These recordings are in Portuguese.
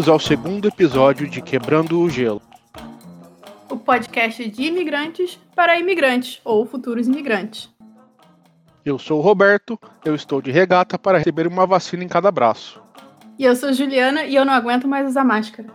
Bem-vindos ao segundo episódio de Quebrando o Gelo. O podcast de imigrantes para imigrantes ou futuros imigrantes. Eu sou o Roberto, eu estou de regata para receber uma vacina em cada braço. E eu sou Juliana e eu não aguento mais usar máscara.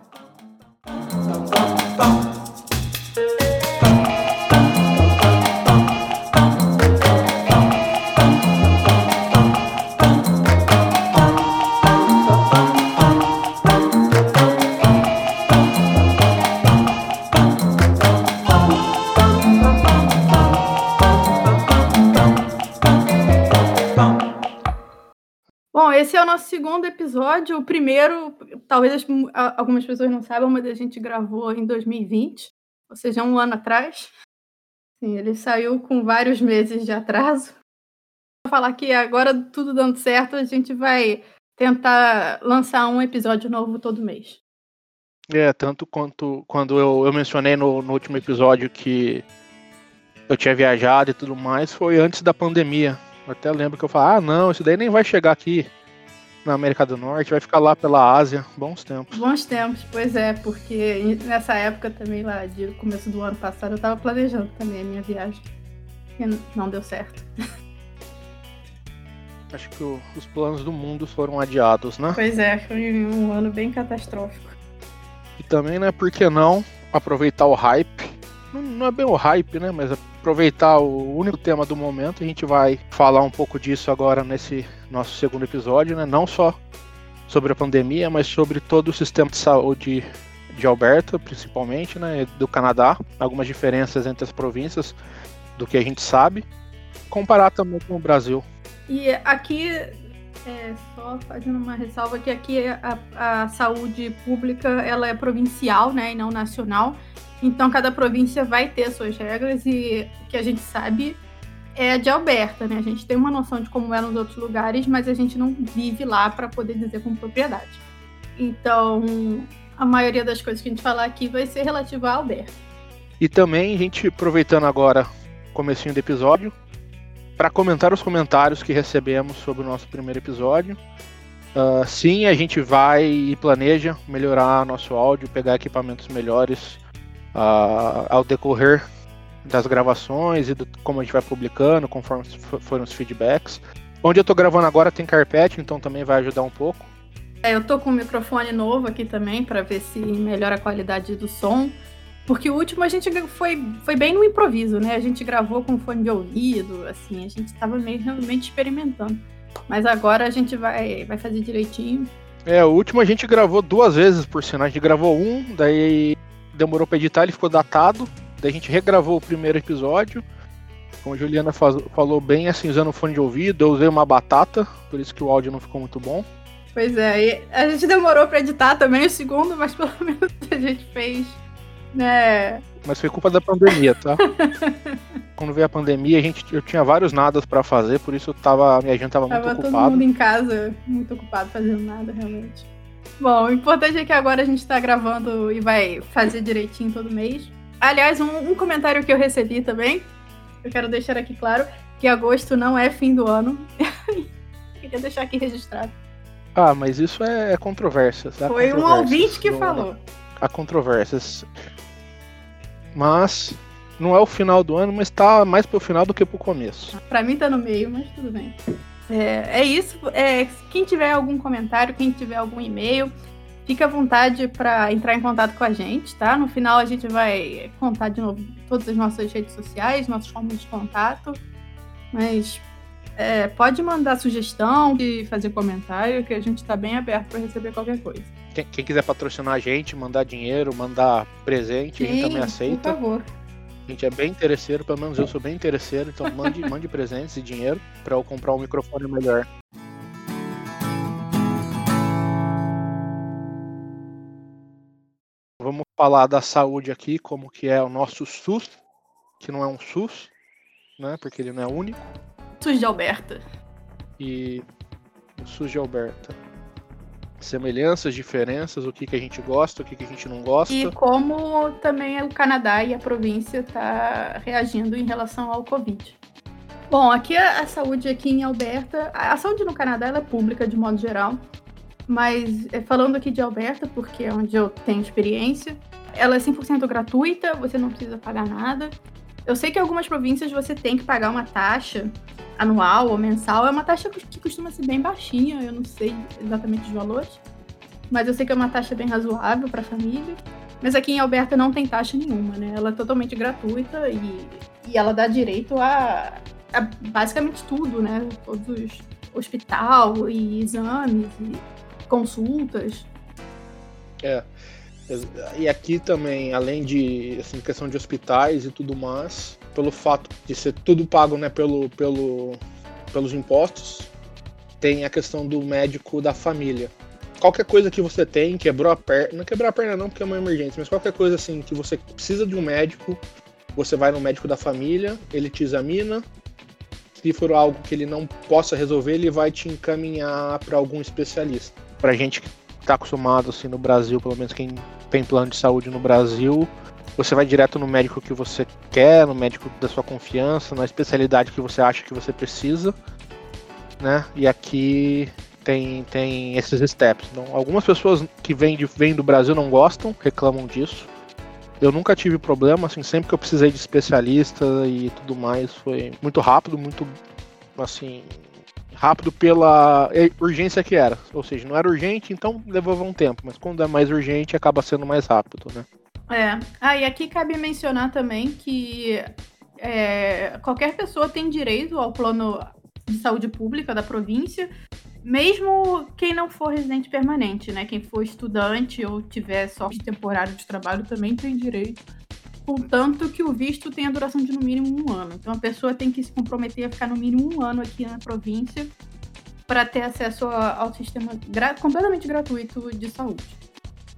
Esse é o nosso segundo episódio. O primeiro, talvez as- algumas pessoas não saibam, mas a gente gravou em 2020, ou seja, um ano atrás. Sim, ele saiu com vários meses de atraso. Vou falar que agora, tudo dando certo, a gente vai tentar lançar um episódio novo todo mês. É, tanto quanto quando eu, eu mencionei no, no último episódio que eu tinha viajado e tudo mais, foi antes da pandemia. Eu até lembro que eu falei, ah não, isso daí nem vai chegar aqui na América do Norte, vai ficar lá pela Ásia, bons tempos. Bons tempos, pois é, porque nessa época também, lá de começo do ano passado, eu tava planejando também a minha viagem. E não deu certo. Acho que o- os planos do mundo foram adiados, né? Pois é, foi um ano bem catastrófico. E também, né, por que não aproveitar o hype? Não, é bem o hype, né, mas aproveitar o único tema do momento. A gente vai falar um pouco disso agora nesse nosso segundo episódio, né? Não só sobre a pandemia, mas sobre todo o sistema de saúde de Alberta, principalmente, né, do Canadá, algumas diferenças entre as províncias do que a gente sabe, comparar também com o Brasil. E aqui, é, só fazendo uma ressalva, que aqui a, a saúde pública ela é provincial, né, e não nacional. Então cada província vai ter suas regras e o que a gente sabe é de Alberta, né? A gente tem uma noção de como é nos outros lugares, mas a gente não vive lá para poder dizer com propriedade. Então, a maioria das coisas que a gente falar aqui vai ser relativa a Alberta. E também a gente aproveitando agora o comecinho do episódio para comentar os comentários que recebemos sobre o nosso primeiro episódio. Ah, sim, a gente vai e planeja melhorar nosso áudio, pegar equipamentos melhores ah, ao decorrer das gravações e do como a gente vai publicando, conforme foram os feedbacks. Onde eu tô gravando agora tem carpete, então também vai ajudar um pouco. É, eu tô com um microfone novo aqui também para ver se melhora a qualidade do som. Porque o último a gente foi, foi bem no improviso, né? A gente gravou com fone de ouvido, assim, a gente tava meio realmente experimentando. Mas agora a gente vai, vai fazer direitinho. É, o último a gente gravou duas vezes, por sinal. A gente gravou um, daí demorou pra editar, ele ficou datado. Daí a gente regravou o primeiro episódio. Como a Juliana faz- falou bem, assim, usando fone de ouvido, eu usei uma batata, por isso que o áudio não ficou muito bom. Pois é, e a gente demorou para editar também o segundo, mas pelo menos a gente fez, né? Mas foi culpa da pandemia, tá? Quando veio a pandemia, a gente, eu tinha vários nadas pra fazer, por isso eu tava, minha agenda tava muito Tava todo ocupada. mundo em casa, muito ocupado fazendo nada, realmente. Bom, o importante é que agora a gente tá gravando e vai fazer direitinho todo mês. Aliás, um, um comentário que eu recebi também, eu quero deixar aqui claro, que agosto não é fim do ano. Queria deixar aqui registrado. Ah, mas isso é controvérsia. Há Foi um ouvinte que no- falou. Há controvérsias. Mas não é o final do ano, mas tá mais pro final do que pro começo. Pra mim tá no meio, mas tudo bem. É, é isso. É, quem tiver algum comentário, quem tiver algum e-mail, fique à vontade para entrar em contato com a gente, tá? No final a gente vai contar de novo todas as nossas redes sociais, nossos formas de contato. Mas é, pode mandar sugestão e fazer comentário, que a gente tá bem aberto para receber qualquer coisa. Quem, quem quiser patrocinar a gente, mandar dinheiro, mandar presente, a gente também Por aceita. favor. A gente é bem interesseiro, pelo menos eu sou bem interesseiro, então mande, mande presentes e dinheiro pra eu comprar um microfone melhor. Vamos falar da saúde aqui, como que é o nosso SUS, que não é um SUS, né? Porque ele não é único. SUS de Alberta. E o SUS de Alberta. Semelhanças, diferenças, o que, que a gente gosta, o que, que a gente não gosta. E como também o Canadá e a província tá reagindo em relação ao Covid. Bom, aqui a, a saúde aqui em Alberta, a, a saúde no Canadá é pública de modo geral. Mas é, falando aqui de Alberta, porque é onde eu tenho experiência, ela é 100% gratuita, você não precisa pagar nada. Eu sei que algumas províncias você tem que pagar uma taxa anual ou mensal. É uma taxa que costuma ser bem baixinha, eu não sei exatamente os valores. Mas eu sei que é uma taxa bem razoável para a família. Mas aqui em Alberta não tem taxa nenhuma, né? Ela é totalmente gratuita e, e ela dá direito a, a basicamente tudo, né? Todos os hospital e exames e consultas. É. E aqui também, além de assim, questão de hospitais e tudo mais, pelo fato de ser tudo pago né, pelo, pelo, pelos impostos, tem a questão do médico da família. Qualquer coisa que você tem, quebrou a perna, não quebrou a perna não porque é uma emergência, mas qualquer coisa assim que você precisa de um médico, você vai no médico da família, ele te examina, se for algo que ele não possa resolver, ele vai te encaminhar para algum especialista. Para gente que está acostumado assim no Brasil, pelo menos quem tem plano de saúde no Brasil, você vai direto no médico que você quer, no médico da sua confiança, na especialidade que você acha que você precisa, né? E aqui tem, tem esses steps. Então, algumas pessoas que vêm, de, vêm do Brasil não gostam, reclamam disso. Eu nunca tive problema, assim, sempre que eu precisei de especialista e tudo mais, foi muito rápido, muito assim, rápido pela urgência que era. Ou seja, não era urgente, então levava um tempo, mas quando é mais urgente acaba sendo mais rápido, né? É. Ah, e aqui cabe mencionar também que é, qualquer pessoa tem direito ao plano de saúde pública da província, mesmo quem não for residente permanente, né? Quem for estudante ou tiver sorte temporário de trabalho também tem direito. Contanto que o visto tenha duração de no mínimo um ano. Então a pessoa tem que se comprometer a ficar no mínimo um ano aqui na província para ter acesso ao sistema gra completamente gratuito de saúde.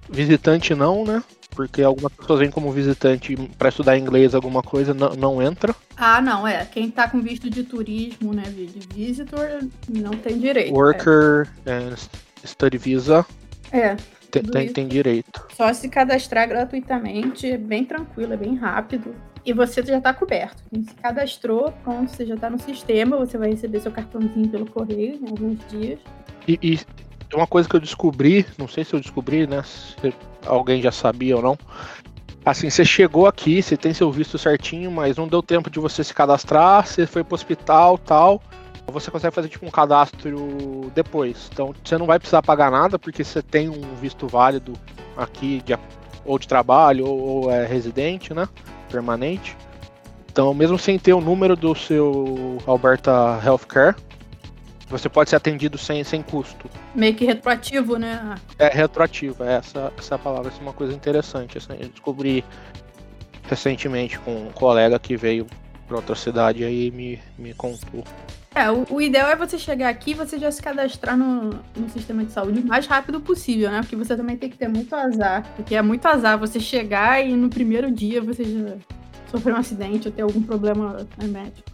Visitante não, né? Porque algumas pessoas vêm como visitante para estudar inglês, alguma coisa, não, não entra. Ah, não, é. Quem tá com visto de turismo, né, de visitor, não tem direito. Worker é. Study Visa. É. Tem, tem, tem, direito. Só se cadastrar gratuitamente, é bem tranquilo, é bem rápido. E você já está coberto. Quem se cadastrou, pronto, você já está no sistema, você vai receber seu cartãozinho pelo correio em alguns dias. E, e uma coisa que eu descobri, não sei se eu descobri, né? Se alguém já sabia ou não. Assim, você chegou aqui, você tem seu visto certinho, mas não deu tempo de você se cadastrar, você foi pro hospital tal. Você consegue fazer tipo um cadastro depois. Então você não vai precisar pagar nada, porque você tem um visto válido aqui de, ou de trabalho ou, ou é residente, né? Permanente. Então, mesmo sem ter o número do seu Alberta Healthcare, você pode ser atendido sem, sem custo. Meio que retroativo, né? É, retroativo, é essa, essa palavra, essa é uma coisa interessante. Assim, eu descobri recentemente com um colega que veio para outra cidade aí me, me contou. É, o, o, ideal é você chegar aqui e você já se cadastrar no, no sistema de saúde o mais rápido possível, né? Porque você também tem que ter muito azar. Porque é muito azar você chegar e no primeiro dia você já sofrer um acidente ou ter algum problema médico.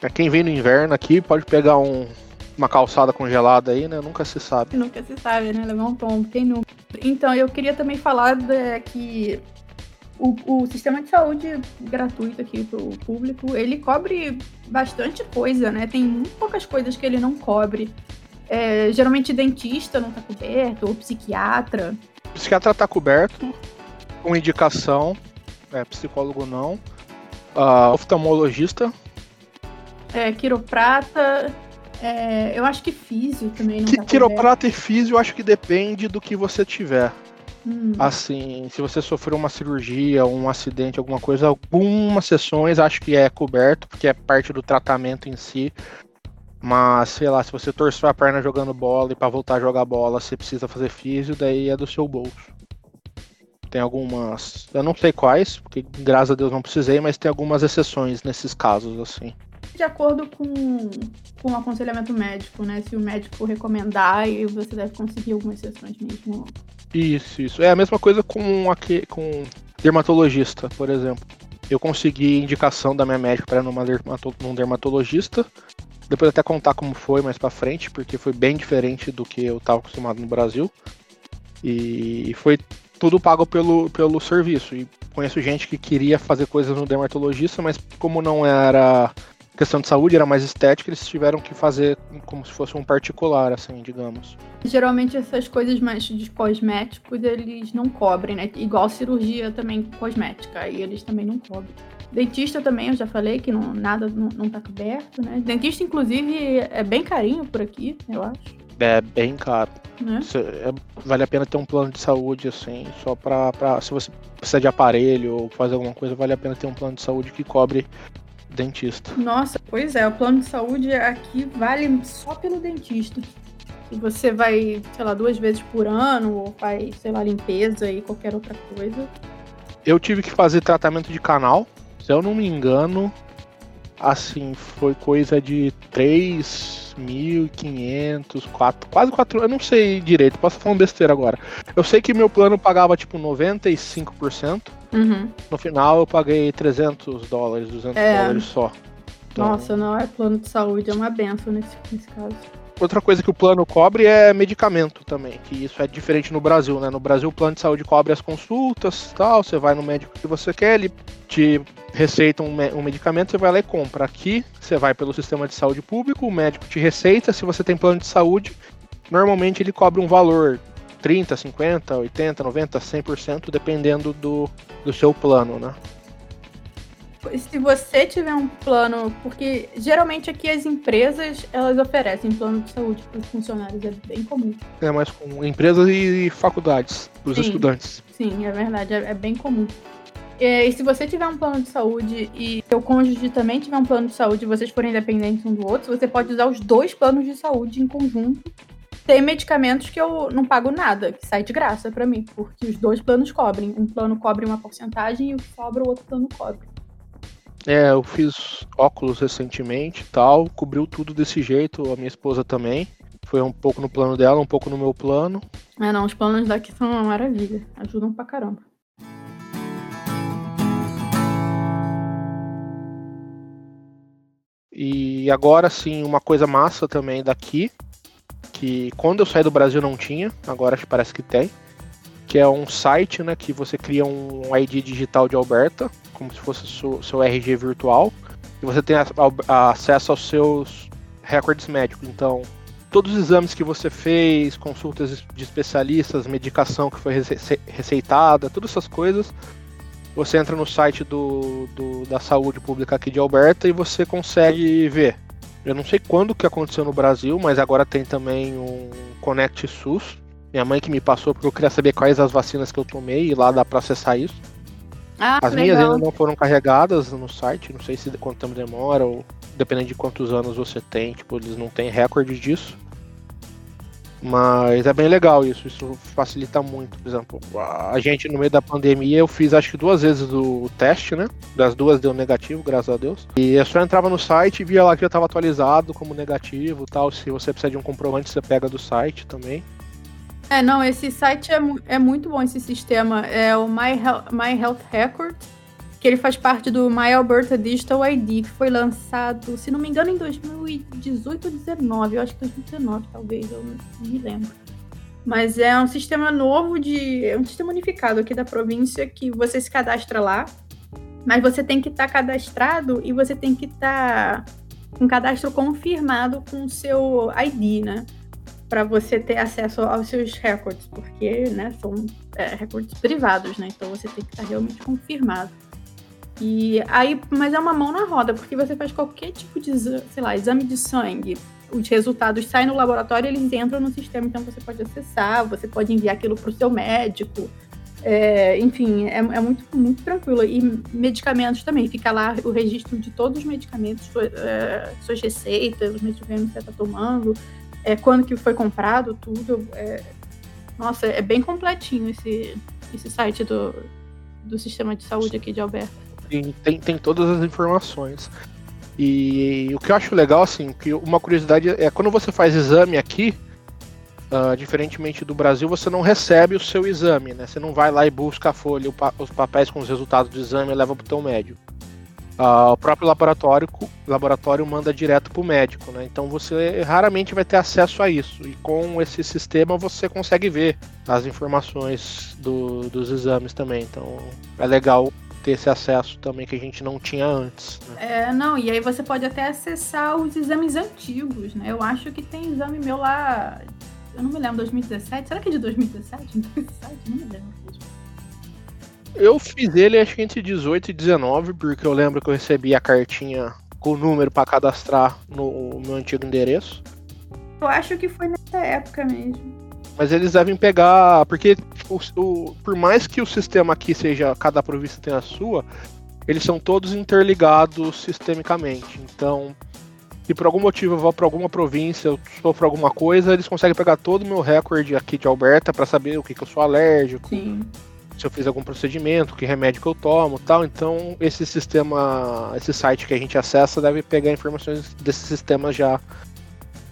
Pra quem vem no inverno aqui, pode pegar um, uma calçada congelada aí, né? Nunca se sabe. Nunca se sabe, né? Levar um tombo, quem nunca. Então, eu queria também falar de, que o, o, sistema de saúde gratuito aqui para o público, ele cobre bastante coisa, né? Tem muito poucas coisas que ele não cobre. É, geralmente dentista não está coberto, ou psiquiatra. Psiquiatra está coberto, com indicação, é, psicólogo não. Uh, oftalmologista. É, quiroprata, é, eu acho que físio também não que, tá Quiroprata e físio eu acho que depende do que você tiver. Hum. Assim, se você sofreu uma cirurgia, um acidente, alguma coisa, algumas sessões acho que é coberto, porque é parte do tratamento em si. Mas, sei lá, se você torceu a perna jogando bola e para voltar a jogar bola você precisa fazer físio, daí é do seu bolso. Tem algumas. Eu não sei quais, porque graças a Deus não precisei, mas tem algumas exceções nesses casos, assim de acordo com, com o aconselhamento médico, né? Se o médico recomendar, e você deve conseguir algumas sessões mesmo. Isso, isso. É a mesma coisa com, aqui, com dermatologista, por exemplo. Eu consegui indicação da minha médica para numa dermato, num dermatologista. Depois até contar como foi mais para frente, porque foi bem diferente do que eu estava acostumado no Brasil. E foi tudo pago pelo, pelo serviço. E conheço gente que queria fazer coisas no dermatologista, mas como não era questão de saúde, era mais estética, eles tiveram que fazer como se fosse um particular, assim, digamos. Geralmente essas coisas mais de cosméticos, eles não cobrem, né? Igual cirurgia também cosmética, aí eles também não cobrem. Dentista também, eu já falei que não, nada não, não tá coberto, né? Dentista, inclusive, é bem carinho por aqui, eu acho. É bem caro. Né? É, vale a pena ter um plano de saúde, assim, só pra, pra. Se você precisa de aparelho ou fazer alguma coisa, vale a pena ter um plano de saúde que cobre dentista. Nossa, pois é, o plano de saúde aqui vale só pelo dentista. Se você vai, sei lá, duas vezes por ano, ou faz, sei lá, limpeza e qualquer outra coisa. Eu tive que fazer tratamento de canal. Se eu não me engano, assim, foi coisa de 3.500, 4, quase 4, eu não sei direito, posso falar uma besteira agora. Eu sei que meu plano pagava tipo 95%. Uhum. No final eu paguei 300 dólares, 200 é. dólares só. Então... Nossa, não é plano de saúde, é uma benção nesse, nesse caso. Outra coisa que o plano cobre é medicamento também, que isso é diferente no Brasil, né? No Brasil o plano de saúde cobre as consultas, tal, você vai no médico que você quer, ele te receita um, um medicamento, você vai lá e compra. Aqui você vai pelo sistema de saúde público, o médico te receita, se você tem plano de saúde, normalmente ele cobre um valor 30, 50, 80, 90, 100%, dependendo do, do seu plano, né? se você tiver um plano, porque geralmente aqui as empresas elas oferecem plano de saúde para os funcionários, é bem comum. É, mas com empresas e faculdades, para os estudantes. Sim, é verdade, é, é bem comum. E, e, se você tiver um plano de saúde e seu cônjuge também tiver um plano de saúde e vocês forem independentes um do outro, você pode usar os dois planos de saúde em conjunto. Tem medicamentos que eu não pago nada, que sai de graça para mim, porque os dois planos cobrem. Um plano cobre uma porcentagem e o que sobra o outro plano cobre. É, eu fiz óculos recentemente tal, cobriu tudo desse jeito, a minha esposa também. Foi um pouco no plano dela, um pouco no meu plano. É, não, os planos daqui são uma maravilha, ajudam pra caramba. E agora sim, uma coisa massa também daqui, que quando eu saí do Brasil não tinha, agora parece que tem, que é um site, né, que você cria um ID digital de Alberta, como se fosse seu, seu RG virtual, e você tem a, a, acesso aos seus recordes médicos. Então, todos os exames que você fez, consultas de especialistas, medicação que foi receitada, todas essas coisas, você entra no site do, do, da saúde pública aqui de Alberta e você consegue ver. Eu não sei quando que aconteceu no Brasil, mas agora tem também um Connect SUS. Minha mãe que me passou porque eu queria saber quais as vacinas que eu tomei e lá dá para acessar isso. Ah, As minhas ainda não foram carregadas no site, não sei se quanto tempo demora ou dependendo de quantos anos você tem, tipo, eles não têm recorde disso. Mas é bem legal isso, isso facilita muito. Por exemplo, a gente no meio da pandemia eu fiz acho que duas vezes o teste, né? Das duas deu negativo, graças a Deus. E eu só entrava no site e via lá que já estava atualizado como negativo tal. Se você precisa de um comprovante, você pega do site também. É, não, esse site é, é muito bom, esse sistema. É o My Health, My Health Record, que ele faz parte do My Alberta Digital ID, que foi lançado, se não me engano, em 2018 ou 2019. Eu acho que 2019, talvez, eu não me lembro. Mas é um sistema novo de. É um sistema unificado aqui da província que você se cadastra lá. Mas você tem que estar tá cadastrado e você tem que estar tá com cadastro confirmado com o seu ID, né? para você ter acesso aos seus recordes, porque né, são é, recordes privados, né? Então você tem que estar realmente confirmado. E aí, mas é uma mão na roda, porque você faz qualquer tipo de, sei lá, exame de sangue, os resultados saem no laboratório, eles entram no sistema, então você pode acessar, você pode enviar aquilo para o seu médico. É, enfim, é, é, muito, muito tranquilo. E medicamentos também, fica lá o registro de todos os medicamentos, é, suas receitas, os medicamentos que você está tomando, é, quando que foi comprado, tudo. É, nossa, é bem completinho esse, esse site do, do sistema de saúde aqui de Alberta. Sim, tem, tem todas as informações. E o que eu acho legal, assim, que uma curiosidade é quando você faz exame aqui, uh, diferentemente do Brasil, você não recebe o seu exame, né? Você não vai lá e busca a folha, os papéis com os resultados do exame e leva para o teu médico. Uh, o próprio laboratório, laboratório manda direto para o médico, né? Então você raramente vai ter acesso a isso. E com esse sistema você consegue ver as informações do, dos exames também. Então é legal ter esse acesso também que a gente não tinha antes. Né? É, não, e aí você pode até acessar os exames antigos, né? Eu acho que tem exame meu lá, eu não me lembro, 2017. Será que é de 2017? 2017? Não me lembro. Eu fiz ele acho que entre 18 e 19, porque eu lembro que eu recebi a cartinha com o número para cadastrar no meu antigo endereço. Eu acho que foi nessa época mesmo. Mas eles devem pegar. Porque o, o, por mais que o sistema aqui seja. Cada província tem a sua, eles são todos interligados sistemicamente. Então, se por algum motivo eu vou para alguma província, eu para alguma coisa, eles conseguem pegar todo o meu recorde aqui de Alberta para saber o que, que eu sou alérgico. Sim. Se eu fiz algum procedimento, que remédio que eu tomo tal. Então, esse sistema, esse site que a gente acessa deve pegar informações desse sistema já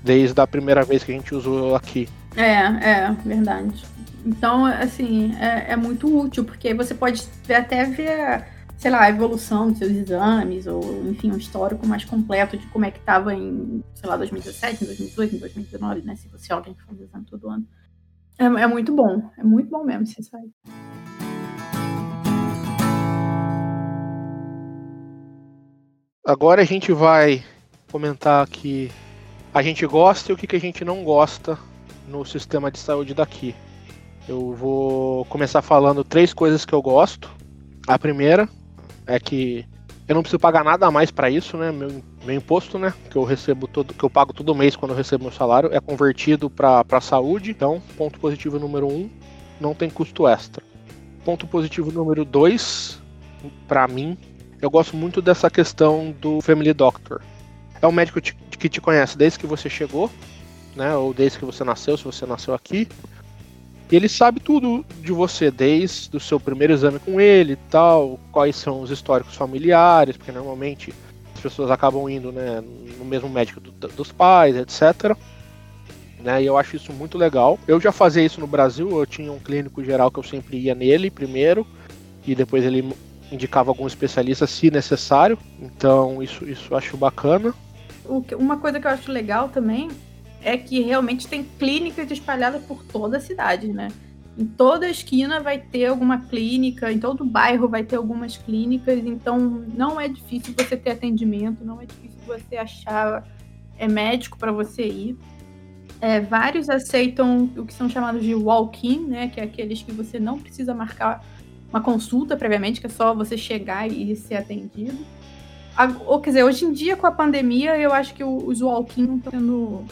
desde a primeira vez que a gente usou aqui. É, é, verdade. Então, assim, é, é muito útil, porque você pode até ver, sei lá, a evolução dos seus exames, ou, enfim, um histórico mais completo de como é que estava em, sei lá, 2017, em 2018, em 2019, né? Se você é alguém que faz exame todo ano. É, é muito bom, é muito bom mesmo esse site. Agora a gente vai comentar aqui a gente gosta e o que, que a gente não gosta no sistema de saúde daqui. Eu vou começar falando três coisas que eu gosto. A primeira é que eu não preciso pagar nada a mais para isso, né? Meu, meu imposto, né? Que eu recebo todo, que eu pago todo mês quando eu recebo meu salário, é convertido para saúde. Então, ponto positivo número um, não tem custo extra. Ponto positivo número dois, para mim, eu gosto muito dessa questão do Family Doctor. É um médico que te conhece desde que você chegou, né? Ou desde que você nasceu, se você nasceu aqui. E ele sabe tudo de você, desde o seu primeiro exame com ele tal, quais são os históricos familiares, porque normalmente as pessoas acabam indo né, no mesmo médico do, dos pais, etc. Né, e eu acho isso muito legal. Eu já fazia isso no Brasil, eu tinha um clínico geral que eu sempre ia nele primeiro, e depois ele indicava algum especialista se necessário. Então isso, isso eu acho bacana uma coisa que eu acho legal também é que realmente tem clínicas espalhadas por toda a cidade, né? Em toda esquina vai ter alguma clínica, em todo bairro vai ter algumas clínicas, então não é difícil você ter atendimento, não é difícil você achar é, médico para você ir. É, vários aceitam o que são chamados de walk-in, né? Que é aqueles que você não precisa marcar uma consulta previamente, que é só você chegar e ser atendido ou quer dizer, hoje em dia com a pandemia, eu acho que os walk-in estão sendo.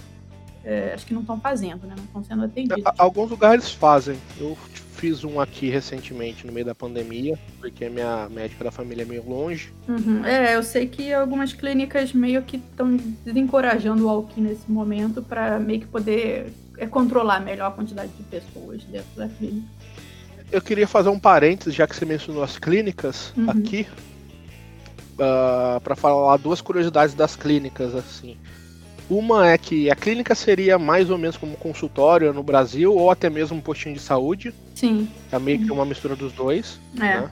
É, acho que não estão fazendo, né? Não estão sendo atendidos. Alguns lugares fazem. Eu fiz um aqui recentemente, no meio da pandemia, porque minha médica da família é meio longe. Uhum. É, eu sei que algumas clínicas meio que estão desencorajando o walk-in nesse momento para meio que poder é, controlar melhor a quantidade de pessoas dentro da clínica. Eu queria fazer um parênteses, já que você mencionou as clínicas uhum. aqui uh, ah, para falar duas curiosidades das clínicas, assim. Uma é que a clínica seria mais ou menos como um consultório no Brasil, ou até mesmo um postinho de saúde. Sim. É meio que uma mistura dos dois. É. Né?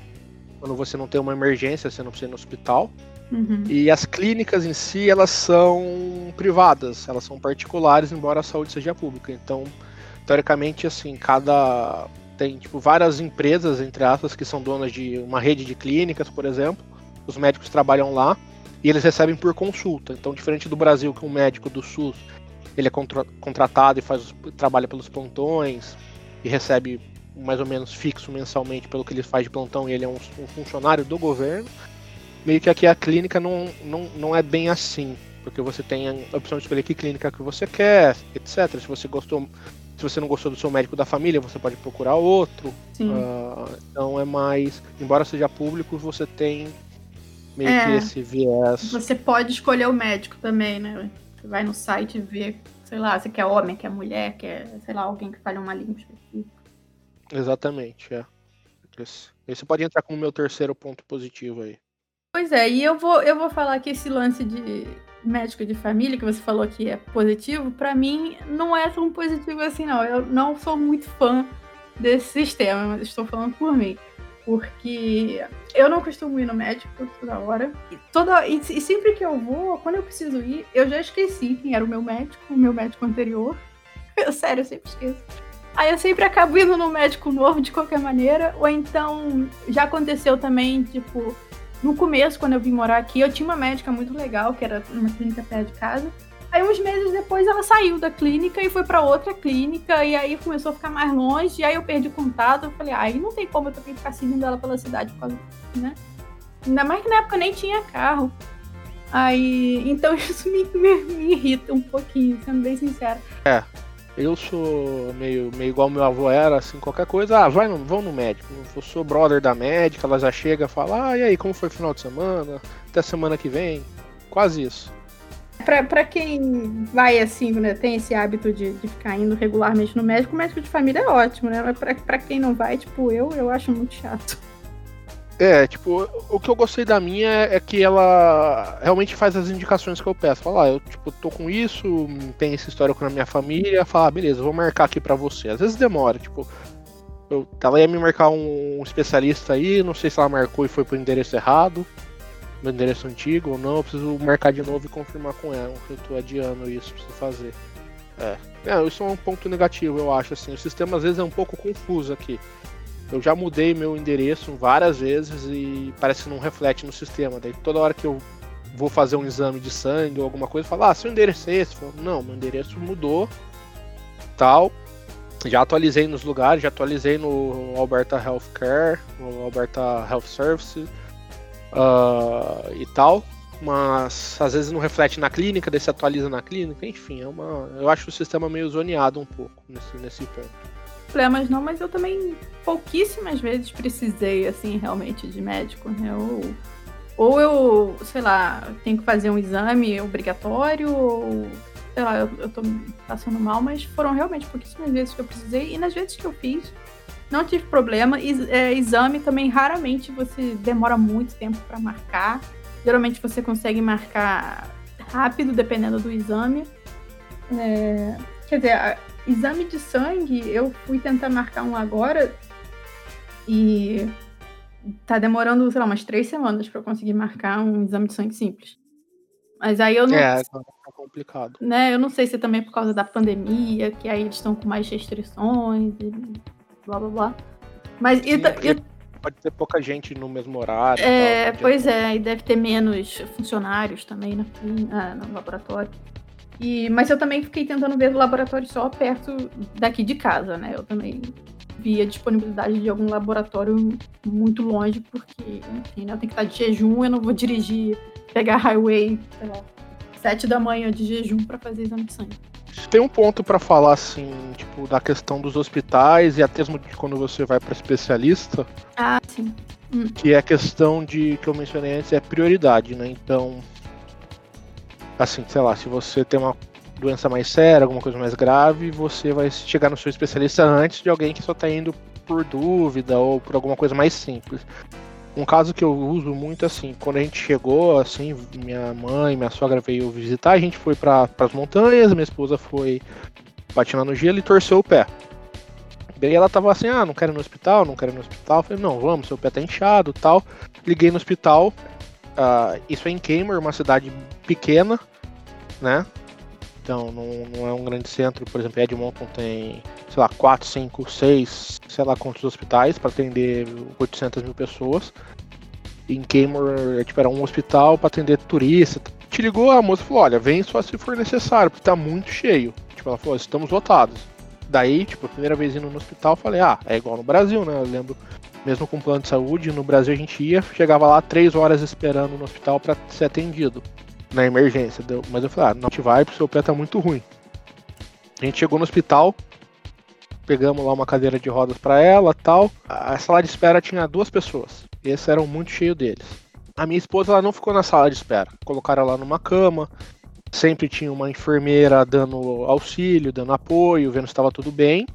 Quando você não tem uma emergência, você não precisa ir no hospital. Uhum. E as clínicas em si, elas são privadas, elas são particulares, embora a saúde seja pública. Então, teoricamente, assim, cada. Tem, tipo, várias empresas, entre aspas, que são donas de uma rede de clínicas, por exemplo os médicos trabalham lá e eles recebem por consulta. Então, diferente do Brasil, que um médico do SUS ele é contra contratado e faz trabalha pelos plantões e recebe mais ou menos fixo mensalmente pelo que ele faz de plantão e ele é um, um funcionário do governo. Meio que aqui a clínica não, não, não é bem assim, porque você tem a opção de escolher que clínica que você quer, etc. Se você gostou, se você não gostou do seu médico da família, você pode procurar outro. Uh, então é mais, embora seja público, você tem meio é, que esse viés. Você pode escolher o médico também, né? Você vai no site e vê, sei lá, você quer homem, quer mulher, quer, sei lá, alguém que fale uma língua específica. Exatamente, é. Esse, esse pode entrar como meu terceiro ponto positivo aí. Pois é, e eu vou, eu vou falar que esse lance de médico de família, que você falou que é positivo, para mim não é tão positivo assim, não. Eu não sou muito fã desse sistema, mas estou falando por mim porque eu não costumo ir no médico toda hora. E, toda, e, e, sempre que eu vou, quando eu preciso ir, eu já esqueci quem era o meu médico, o meu médico anterior. Eu, sério, eu sempre esqueço. Aí eu sempre acabo indo no médico novo de qualquer maneira. Ou então, já aconteceu também, tipo, no começo, quando eu vim morar aqui, eu tinha uma médica muito legal, que era uma clínica perto de casa. Aí uns meses depois ela saiu da clínica e foi para outra clínica, e aí começou a ficar mais longe, e aí eu perdi contato. Eu falei, aí ah, não tem como eu também ficar seguindo ela pela cidade, né? Ainda mais que na época nem tinha carro. Aí, então isso me, me, me irrita um pouquinho, sendo bem sincera. É, eu sou meio, meio igual meu avô era, assim, qualquer coisa, ah, vai no, vão no médico. Eu sou brother da médica, ela já chega fala, ah, e aí, como foi o final de semana? Até semana que vem. Quase isso. Pra quem vai assim, né, tem esse hábito de, de ficar indo regularmente no médico, o médico de família é ótimo, né? Mas pra, pra quem não vai, tipo, eu, eu acho muito chato. É, tipo, o que eu gostei da minha é que ela realmente faz as indicações que eu peço. Fala, ah, eu tipo, tô com isso, tem esse histórico na minha família, fala, ah, beleza, vou marcar aqui para você. Às vezes demora, tipo, eu, ela ia me marcar um especialista aí, não sei se ela marcou e foi pro endereço errado, meu endereço antigo ou não, eu preciso marcar de novo e confirmar com ela, eu tô adiando isso, preciso fazer. É. é, isso é um ponto negativo, eu acho, assim, o sistema às vezes é um pouco confuso aqui. Eu já mudei meu endereço várias vezes e parece que não reflete no sistema. Daí toda hora que eu vou fazer um exame de sangue ou alguma coisa, falo, ah, seu endereço é esse? falo, não, meu endereço mudou, tal. Já atualizei nos lugares, já atualizei no Alberta Healthcare, no Alberta Health Service uh, e tal. Mas às vezes não reflete na clínica, daí se atualiza na clínica, enfim, é uma. Eu acho o sistema meio zoneado um pouco nesse, nesse ponto problemas não, mas eu também pouquíssimas vezes precisei, assim, realmente de médico, né? Ou, ou eu, sei lá, tenho que fazer um exame obrigatório, ou, sei lá, eu, eu tô passando mal, mas foram realmente pouquíssimas vezes que eu precisei, e nas vezes que eu fiz, não tive problema. É, exame também, raramente você demora muito tempo para marcar. Geralmente você consegue marcar rápido, dependendo do exame. É, quer dizer, Exame de sangue, eu fui tentar marcar um agora e tá demorando, sei lá, umas três semanas para conseguir marcar um exame de sangue simples. Mas aí eu não. É, tá complicado. Né, eu não sei se é também por causa da pandemia, que aí eles estão com mais restrições e blá blá blá. Mas. Sim, e, pode ter pouca gente no mesmo horário. É, tal, pois é, e deve ter menos funcionários também no, ah, no laboratório. E, mas eu também fiquei tentando ver o laboratório só perto daqui de casa, né? Eu também vi a disponibilidade de algum laboratório muito longe, porque, enfim, né, eu tenho que estar de jejum, eu não vou dirigir, pegar highway, sei lá, sete da manhã de jejum para fazer exame de sangue. Tem um ponto para falar assim, tipo, da questão dos hospitais e até mesmo de quando você vai para especialista. Ah, sim. Hum. Que é a questão de que eu mencionei antes, é prioridade, né? Então, assim, sei lá, se você tem uma doença mais séria, alguma coisa mais grave, você vai chegar no seu especialista antes de alguém que só está indo por dúvida ou por alguma coisa mais simples. Um caso que eu uso muito assim, quando a gente chegou, assim, minha mãe, minha sogra veio visitar, a gente foi para as montanhas, minha esposa foi patinar no gelo e torceu o pé. Daí ela tava assim, ah, não quero ir no hospital, não quero ir no hospital. Eu falei, não, vamos, seu pé tá inchado tal. Liguei no hospital, uh, isso é em Keimer, uma cidade pequena, né? Então não, não é um grande centro, por exemplo, Edmonton tem, sei lá, 4, 5, 6, sei lá quantos hospitais para atender 800 mil pessoas. Em Cambridge, é, tipo, era um hospital para atender turista. Te ligou, a moça falou, olha, vem só se for necessário, porque tá muito cheio. Tipo, ela falou, estamos lotados. Daí, tipo, a primeira vez indo no hospital, falei, ah, é igual no Brasil, né? Eu lembro, mesmo com plano de saúde, no Brasil a gente ia, chegava lá três horas esperando no hospital para ser atendido na emergência. Mas eu falei, ah, não te vai porque o seu pé tá muito ruim. A gente chegou no hospital, pegamos lá uma cadeira de rodas para ela tal. A sala de espera tinha duas pessoas. E esses eram muito cheios deles. A minha esposa ela não ficou na sala de espera. Colocaram ela numa cama. Sempre tinha uma enfermeira dando auxílio, dando apoio, vendo se estava tudo bem.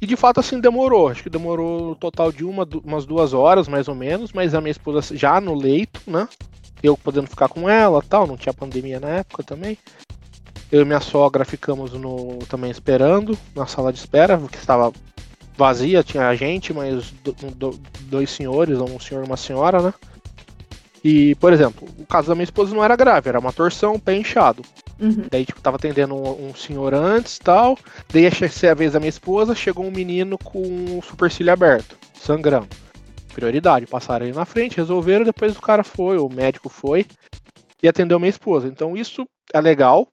E de fato assim demorou. Acho que demorou no total de uma, umas duas horas mais ou menos. Mas a minha esposa já no leito, né? Eu podendo ficar com ela tal, não tinha pandemia na época também. Eu e minha sogra ficamos no também esperando na sala de espera, que estava vazia, tinha gente, mas do, do, dois senhores, um senhor e uma senhora, né? E, por exemplo, o caso da minha esposa não era grave, era uma torção, pé inchado. Uhum. Daí, tipo, tava atendendo um, um senhor antes tal. Daí achei a vez da minha esposa, chegou um menino com o supercílio aberto, sangrando. Prioridade, passaram ele na frente, resolveram, depois o cara foi, o médico foi e atendeu minha esposa. Então isso é legal.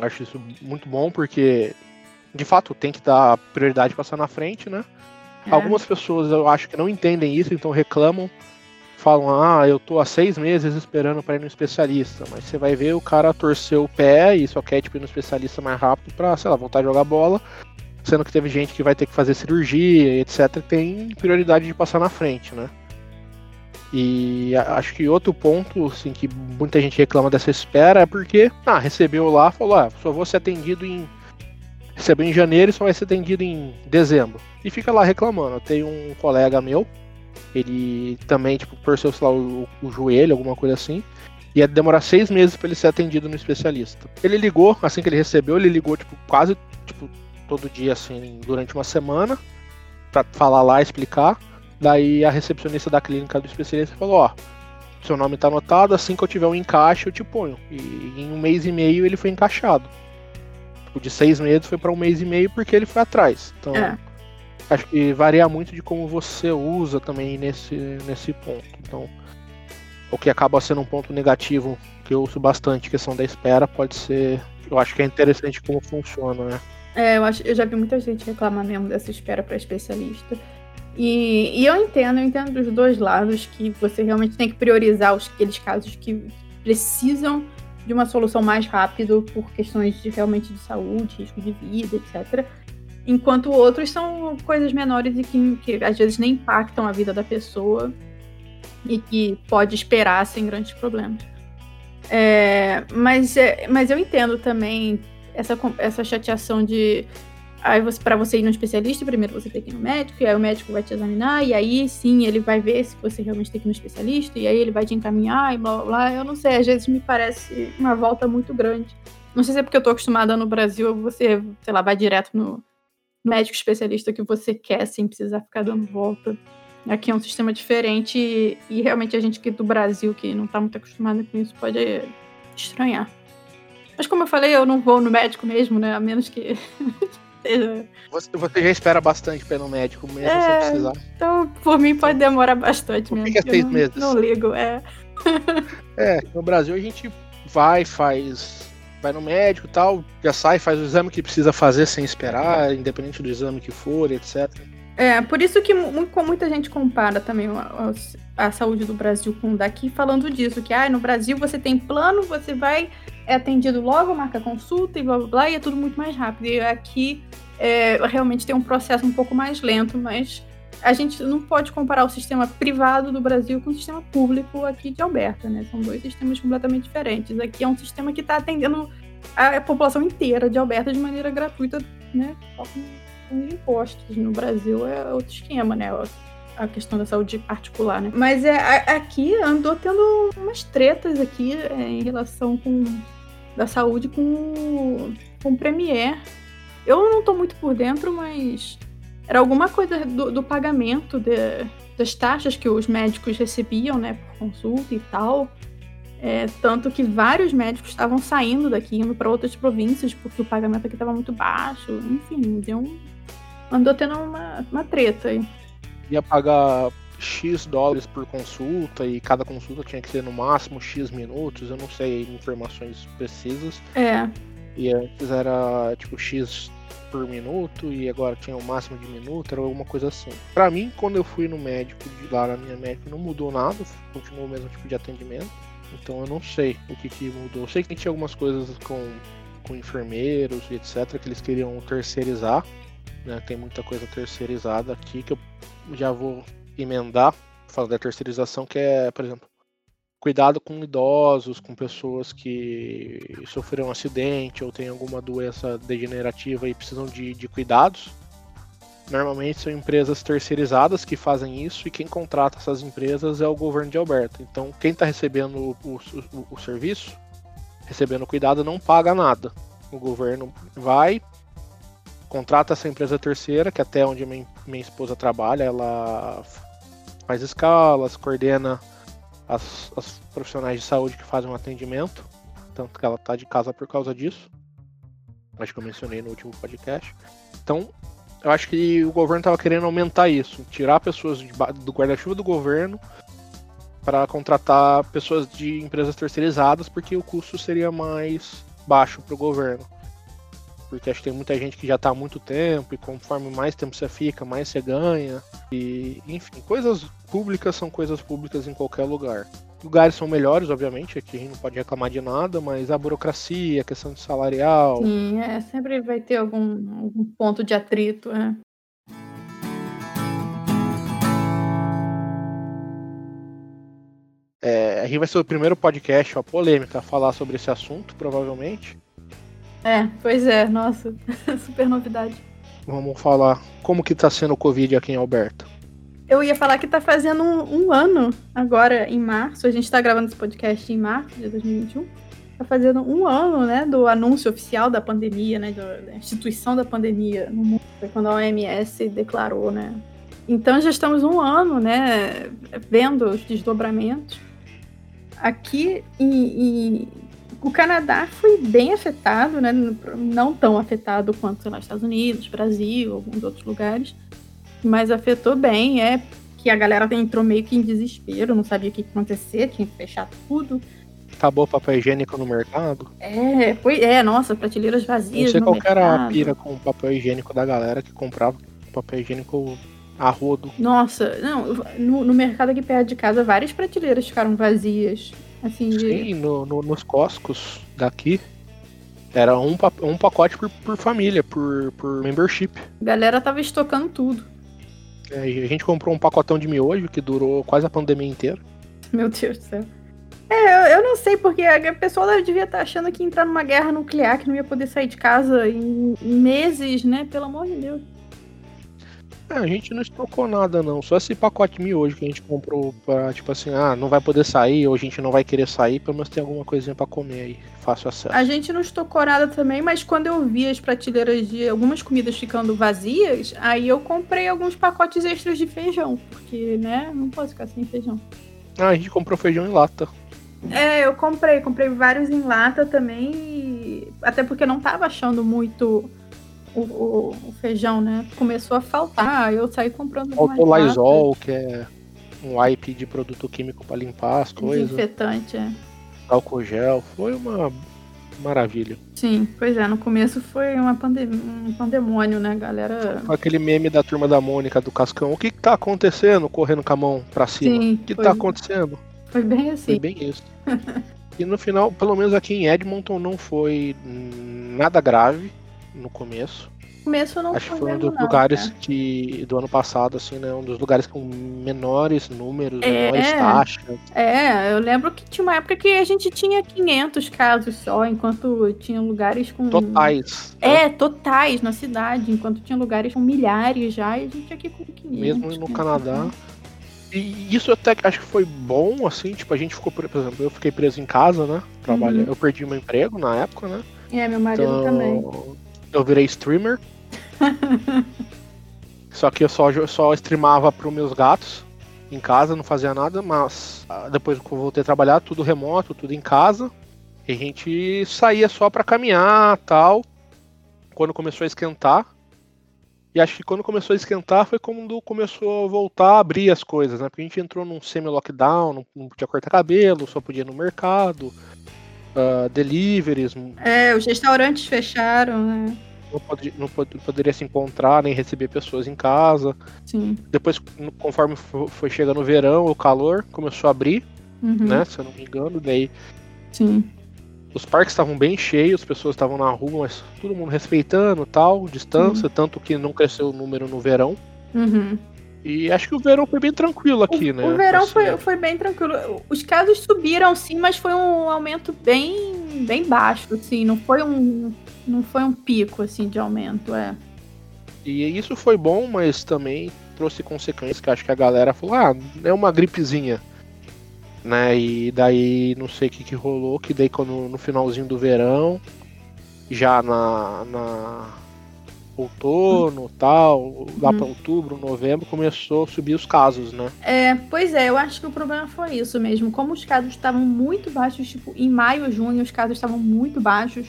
Acho isso muito bom, porque de fato tem que dar prioridade passar na frente, né? É. Algumas pessoas eu acho que não entendem isso, então reclamam falam, ah, eu tô há seis meses esperando para ir no especialista, mas você vai ver o cara torceu o pé e só quer tipo, ir no especialista mais rápido pra, sei lá, voltar a jogar bola, sendo que teve gente que vai ter que fazer cirurgia, etc, tem prioridade de passar na frente, né? E acho que outro ponto, assim, que muita gente reclama dessa espera é porque, ah, recebeu lá, falou, ah, só vou ser atendido em recebeu em janeiro e só vai ser atendido em dezembro. E fica lá reclamando. Eu tenho um colega meu ele também, tipo, torceu, sei lá, o, o joelho, alguma coisa assim. Ia demorar seis meses para ele ser atendido no especialista. Ele ligou, assim que ele recebeu, ele ligou, tipo, quase, tipo, todo dia, assim, durante uma semana, para falar lá, explicar. Daí a recepcionista da clínica do especialista falou, ó, seu nome tá anotado, assim que eu tiver um encaixe eu te ponho. E em um mês e meio ele foi encaixado. Tipo, de seis meses foi para um mês e meio porque ele foi atrás. Então, É. acho que varia muito de como você usa também nesse, nesse ponto. Então, o que acaba sendo um ponto negativo que eu uso bastante, questão da espera, pode ser. Eu acho que é interessante como funciona, né? É, eu, acho, eu já vi muita gente reclamar mesmo dessa espera para especialista. E, e eu entendo, eu entendo dos dois lados que você realmente tem que priorizar os, aqueles casos que precisam de uma solução mais rápido por questões de realmente de saúde, risco de vida, etc. Enquanto outros são coisas menores e que, que às vezes nem impactam a vida da pessoa e que pode esperar sem grandes problemas. É, mas, é, mas eu entendo também essa, essa chateação de aí você, para você ir no especialista, primeiro você tem que ir no médico, e aí o médico vai te examinar, e aí sim ele vai ver se você realmente tem que ir no especialista, e aí ele vai te encaminhar e blá blá blá. Eu não sei, às vezes me parece uma volta muito grande. Não sei se é porque eu tô acostumada no Brasil, você, sei lá, vai direto no médico especialista que você quer, sem precisar ficar dando volta. Aqui é um sistema diferente e, e realmente a gente aqui do Brasil, que não tá muito acostumado com isso, pode estranhar. Mas como eu falei, eu não vou no médico mesmo, né? A menos que. Você, você já espera bastante pra ir no médico mesmo É. sem precisar. Então, por mim, pode demorar bastante Por mesmo. que é seis não, meses? Não ligo, é. É, no Brasil a gente vai, faz. Vai no médico e tal, já sai, faz o exame que precisa fazer sem esperar, independente do exame que for, etc. É, por isso que muita gente compara também a, a- saúde do Brasil com daqui, falando disso, que ah, no Brasil você tem plano, você vai, é atendido logo, marca consulta e blá blá blá, e é tudo muito mais rápido. E aqui é, realmente tem um processo um pouco mais lento, mas a gente não pode comparar o sistema privado do Brasil com o sistema público aqui de Alberta, né? São dois sistemas completamente diferentes. Aqui é um sistema que está atendendo a população inteira de Alberta de maneira gratuita, né? Os impostos. No Brasil é outro esquema, né? A questão da saúde particular, né? Mas é, aqui andou tendo umas tretas aqui é, em relação com da saúde com, com o Premier. Eu não tô muito por dentro, mas era alguma coisa do, do pagamento de- das taxas que os médicos recebiam, né, por consulta e tal. É, tanto que vários médicos estavam saindo daqui, indo para outras províncias, porque o pagamento aqui estava muito baixo. Enfim, deu um, andou tendo uma, uma treta aí. Ia pagar X dólares por consulta e cada consulta tinha que ser no máximo X minutos, eu não sei informações precisas. É, E antes era tipo X por minuto e agora tinha o máximo de minuto, era alguma coisa assim. Pra mim, quando eu fui no médico de lá na minha médica, não mudou nada, continuou o mesmo tipo de atendimento. Então eu não sei o que, que mudou. Eu sei que tinha algumas coisas com, com enfermeiros e etc. que eles queriam terceirizar. Né? Tem muita coisa terceirizada aqui que eu já vou emendar. Falar da terceirização, que é, por exemplo, cuidado com idosos, com pessoas que sofreram um acidente ou têm alguma doença degenerativa e precisam de, de cuidados. Normalmente são empresas terceirizadas que fazem isso e quem contrata essas empresas é o governo de Alberta. Então, quem está recebendo o, o, o- serviço, recebendo cuidado, não paga nada. O governo vai, contrata essa empresa terceira, que até onde minha, minha esposa trabalha, ela faz escalas, coordena as, as profissionais de saúde que fazem um atendimento. tanto que ela tá de casa por causa disso. Acho que eu mencionei no último podcast. Então, eu acho que o governo estava querendo aumentar isso, tirar pessoas de, do guarda-chuva do governo para contratar pessoas de empresas terceirizadas, porque o custo seria mais baixo para o governo. Porque acho que tem muita gente que já está há muito tempo, e conforme mais tempo você fica, mais você ganha. E, enfim, coisas públicas são coisas públicas em qualquer lugar. Lugares são melhores, obviamente, aqui a gente não pode reclamar de nada, mas a burocracia, a questão de salarial. Sim, é, sempre vai ter algum, algum ponto de atrito, é. É, a gente vai ser o primeiro podcast, ó, polêmica, a falar sobre esse assunto, provavelmente. É, pois é, nossa, super novidade. Vamos falar como que tá sendo o Covid aqui em Alberta. Eu ia falar que tá fazendo um, um, ano agora, em março. A gente tá gravando esse podcast em março de 2021. Tá fazendo um ano, né, do anúncio oficial da pandemia, né, da instituição da pandemia no mundo. Foi quando a OMS declarou, né. Então já estamos um ano, né, vendo os desdobramentos. Aqui em, em o Canadá foi bem afetado, né, não tão afetado quanto lá Estados Unidos, Brasil, alguns outros lugares mas afetou bem, é que a galera entrou meio que em desespero, não sabia o que ia acontecer, tinha que fechar tudo. Acabou o papel higiênico no mercado? É, foi, é, nossa, prateleiras vazias. Não sei qual era a pira com o papel higiênico da galera que comprava papel higiênico a rodo. Nossa, não, no, no mercado aqui perto de casa, várias prateleiras ficaram vazias. Assim, de... Sim, no, no, nos Costcos daqui, era um, um pacote por, por família, por, por membership. A galera tava estocando tudo. É, a gente comprou um pacotão de miojo que durou quase a pandemia inteira. Meu Deus do céu. É, eu, eu não sei, porque a pessoa devia estar tá achando que entrar numa guerra nuclear, que não ia poder sair de casa em meses, né? Pelo amor de Deus. É, a gente não estocou nada, não. Só esse pacote miojo que a gente comprou pra, tipo assim, ah, não vai poder sair, ou a gente não vai querer sair, pelo menos tem alguma coisinha pra comer aí. Fácil acesso. A gente não estocou nada também, mas quando eu vi as prateleiras de algumas comidas ficando vazias, aí eu comprei alguns pacotes extras de feijão. Porque, né, não posso ficar sem feijão. Ah, a gente comprou feijão em lata. É, eu comprei, comprei vários em lata também. Até porque não tava achando muito o, o, o, feijão, né? Começou a faltar, eu saí comprando Faltou Lysol, que é um wipe de produto químico para limpar as coisas. Desinfetante, é. Álcool gel, foi uma maravilha. Sim, pois é, no começo foi uma pandem um pandemônio, né, galera? Aquele meme da turma da Mônica do Cascão, o que, tá acontecendo correndo com a mão pra cima? Sim, o que foi... tá acontecendo? Foi bem assim. Foi bem isso. e no final, pelo menos aqui em Edmonton, não foi nada grave no começo. Começo não Acho que foi um dos lugares né? que do ano passado, assim, né? Um dos lugares com menores números, é, menores taxas. É, eu lembro que tinha uma época que a gente tinha 500 casos só, enquanto tinha lugares com. Totais. É, né? totais na cidade, enquanto tinha lugares com milhares já, e a gente aqui com 500. Mesmo no Canadá. E isso até acho que foi bom, assim, tipo, a gente ficou, por exemplo, eu fiquei preso em casa, né? Trabalha, uhum. Eu perdi meu emprego na época, né? É, meu marido então, também eu virei streamer. só que eu só, só streamava para os meus gatos em casa, não fazia nada, mas ah, depois que eu voltei a trabalhar, tudo remoto, tudo em casa. E a gente saía só para caminhar tal. Quando começou a esquentar. E acho que quando começou a esquentar foi quando começou a voltar a abrir as coisas, né? Porque a gente entrou num semi-lockdown, não, não podia cortar cabelo, só podia ir no mercado uh, deliveries. É, os restaurantes fecharam, né? Não, pode, não pod, poderia se encontrar nem receber pessoas em casa. Sim. Depois, conforme foi chegando o verão, o calor começou a abrir, uhum. né? Se eu não me engano, daí. Sim. Os parques estavam bem cheios, as pessoas estavam na rua, mas todo mundo respeitando tal, distância, uhum. tanto que não cresceu o número no verão. Uhum. E acho que o verão foi bem tranquilo aqui, o, né? O verão foi, foi bem tranquilo. Os casos subiram sim, mas foi um aumento bem, bem baixo, assim. Não foi um, não foi um pico assim de aumento, é. E isso foi bom, mas também trouxe consequências que acho que a galera falou: ah, é uma gripezinha. Né? E daí não sei o que, que rolou, que daí quando no finalzinho do verão, já na, na outono tal, lá uhum. para outubro, novembro, começou a subir os casos, né? É, pois é, eu acho que o problema foi isso mesmo. Como os casos estavam muito baixos, tipo, em maio, junho, os casos estavam muito baixos.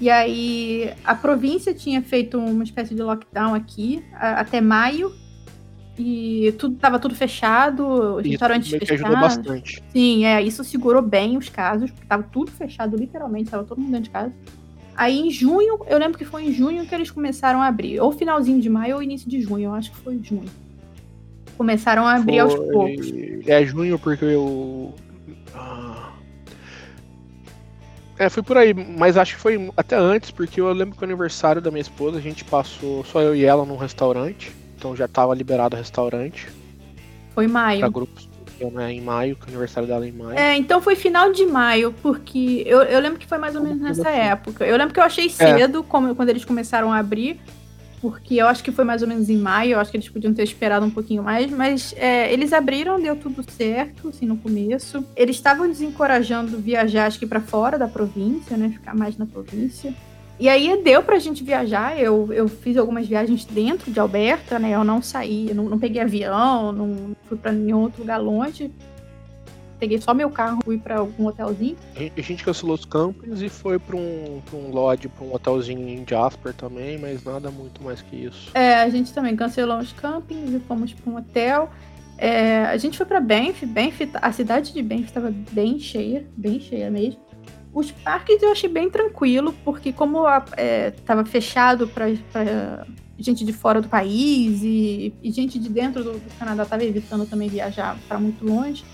E aí a província tinha feito uma espécie de lockdown aqui a, até maio. E tudo tava tudo fechado, os restaurantes fechados. ajudou bastante. Sim, é, isso segurou bem os casos, porque tava tudo fechado, literalmente, tava todo mundo dentro de casa. Aí em junho, eu lembro que foi em junho que eles começaram a abrir. Ou finalzinho de maio ou início de junho, eu acho que foi junho. Começaram a abrir foi... aos poucos. É junho porque eu. Ah. É, foi por aí, mas acho que foi até antes, porque eu lembro que o aniversário da minha esposa a gente passou só eu e ela num restaurante, então já tava liberado o restaurante. Foi maio. Pra grupos né, em maio, que o aniversário dela é em maio. É, então foi final de maio, porque eu, eu lembro que foi mais ou menos nessa época. Eu lembro que eu achei é. cedo, é. como, quando eles começaram a abrir, porque eu acho que foi mais ou menos em maio, eu acho que eles podiam ter esperado um pouquinho mais, mas é, eles abriram, deu tudo certo, assim, no começo. Eles estavam desencorajando viajar, acho que para fora da província, né, ficar mais na província. E aí deu pra gente viajar, eu, eu fiz algumas viagens dentro de Alberta, né? Eu não saí, não, não peguei avião, não fui pra nenhum outro lugar longe. Peguei só meu carro, fui pra algum hotelzinho. A gente cancelou os campings e foi pra um, pra um lodge, pra um hotelzinho em Jasper também, mas nada muito mais que isso. É, a gente também cancelou os campings e fomos pra um hotel. É, a gente foi pra Banff, Banff, a cidade de Banff estava bem cheia, bem cheia mesmo. Os parques eu achei bem tranquilo, porque como estava é, fechado para gente de fora do país e, e gente de dentro do, do Canadá estava evitando também viajar para muito longe,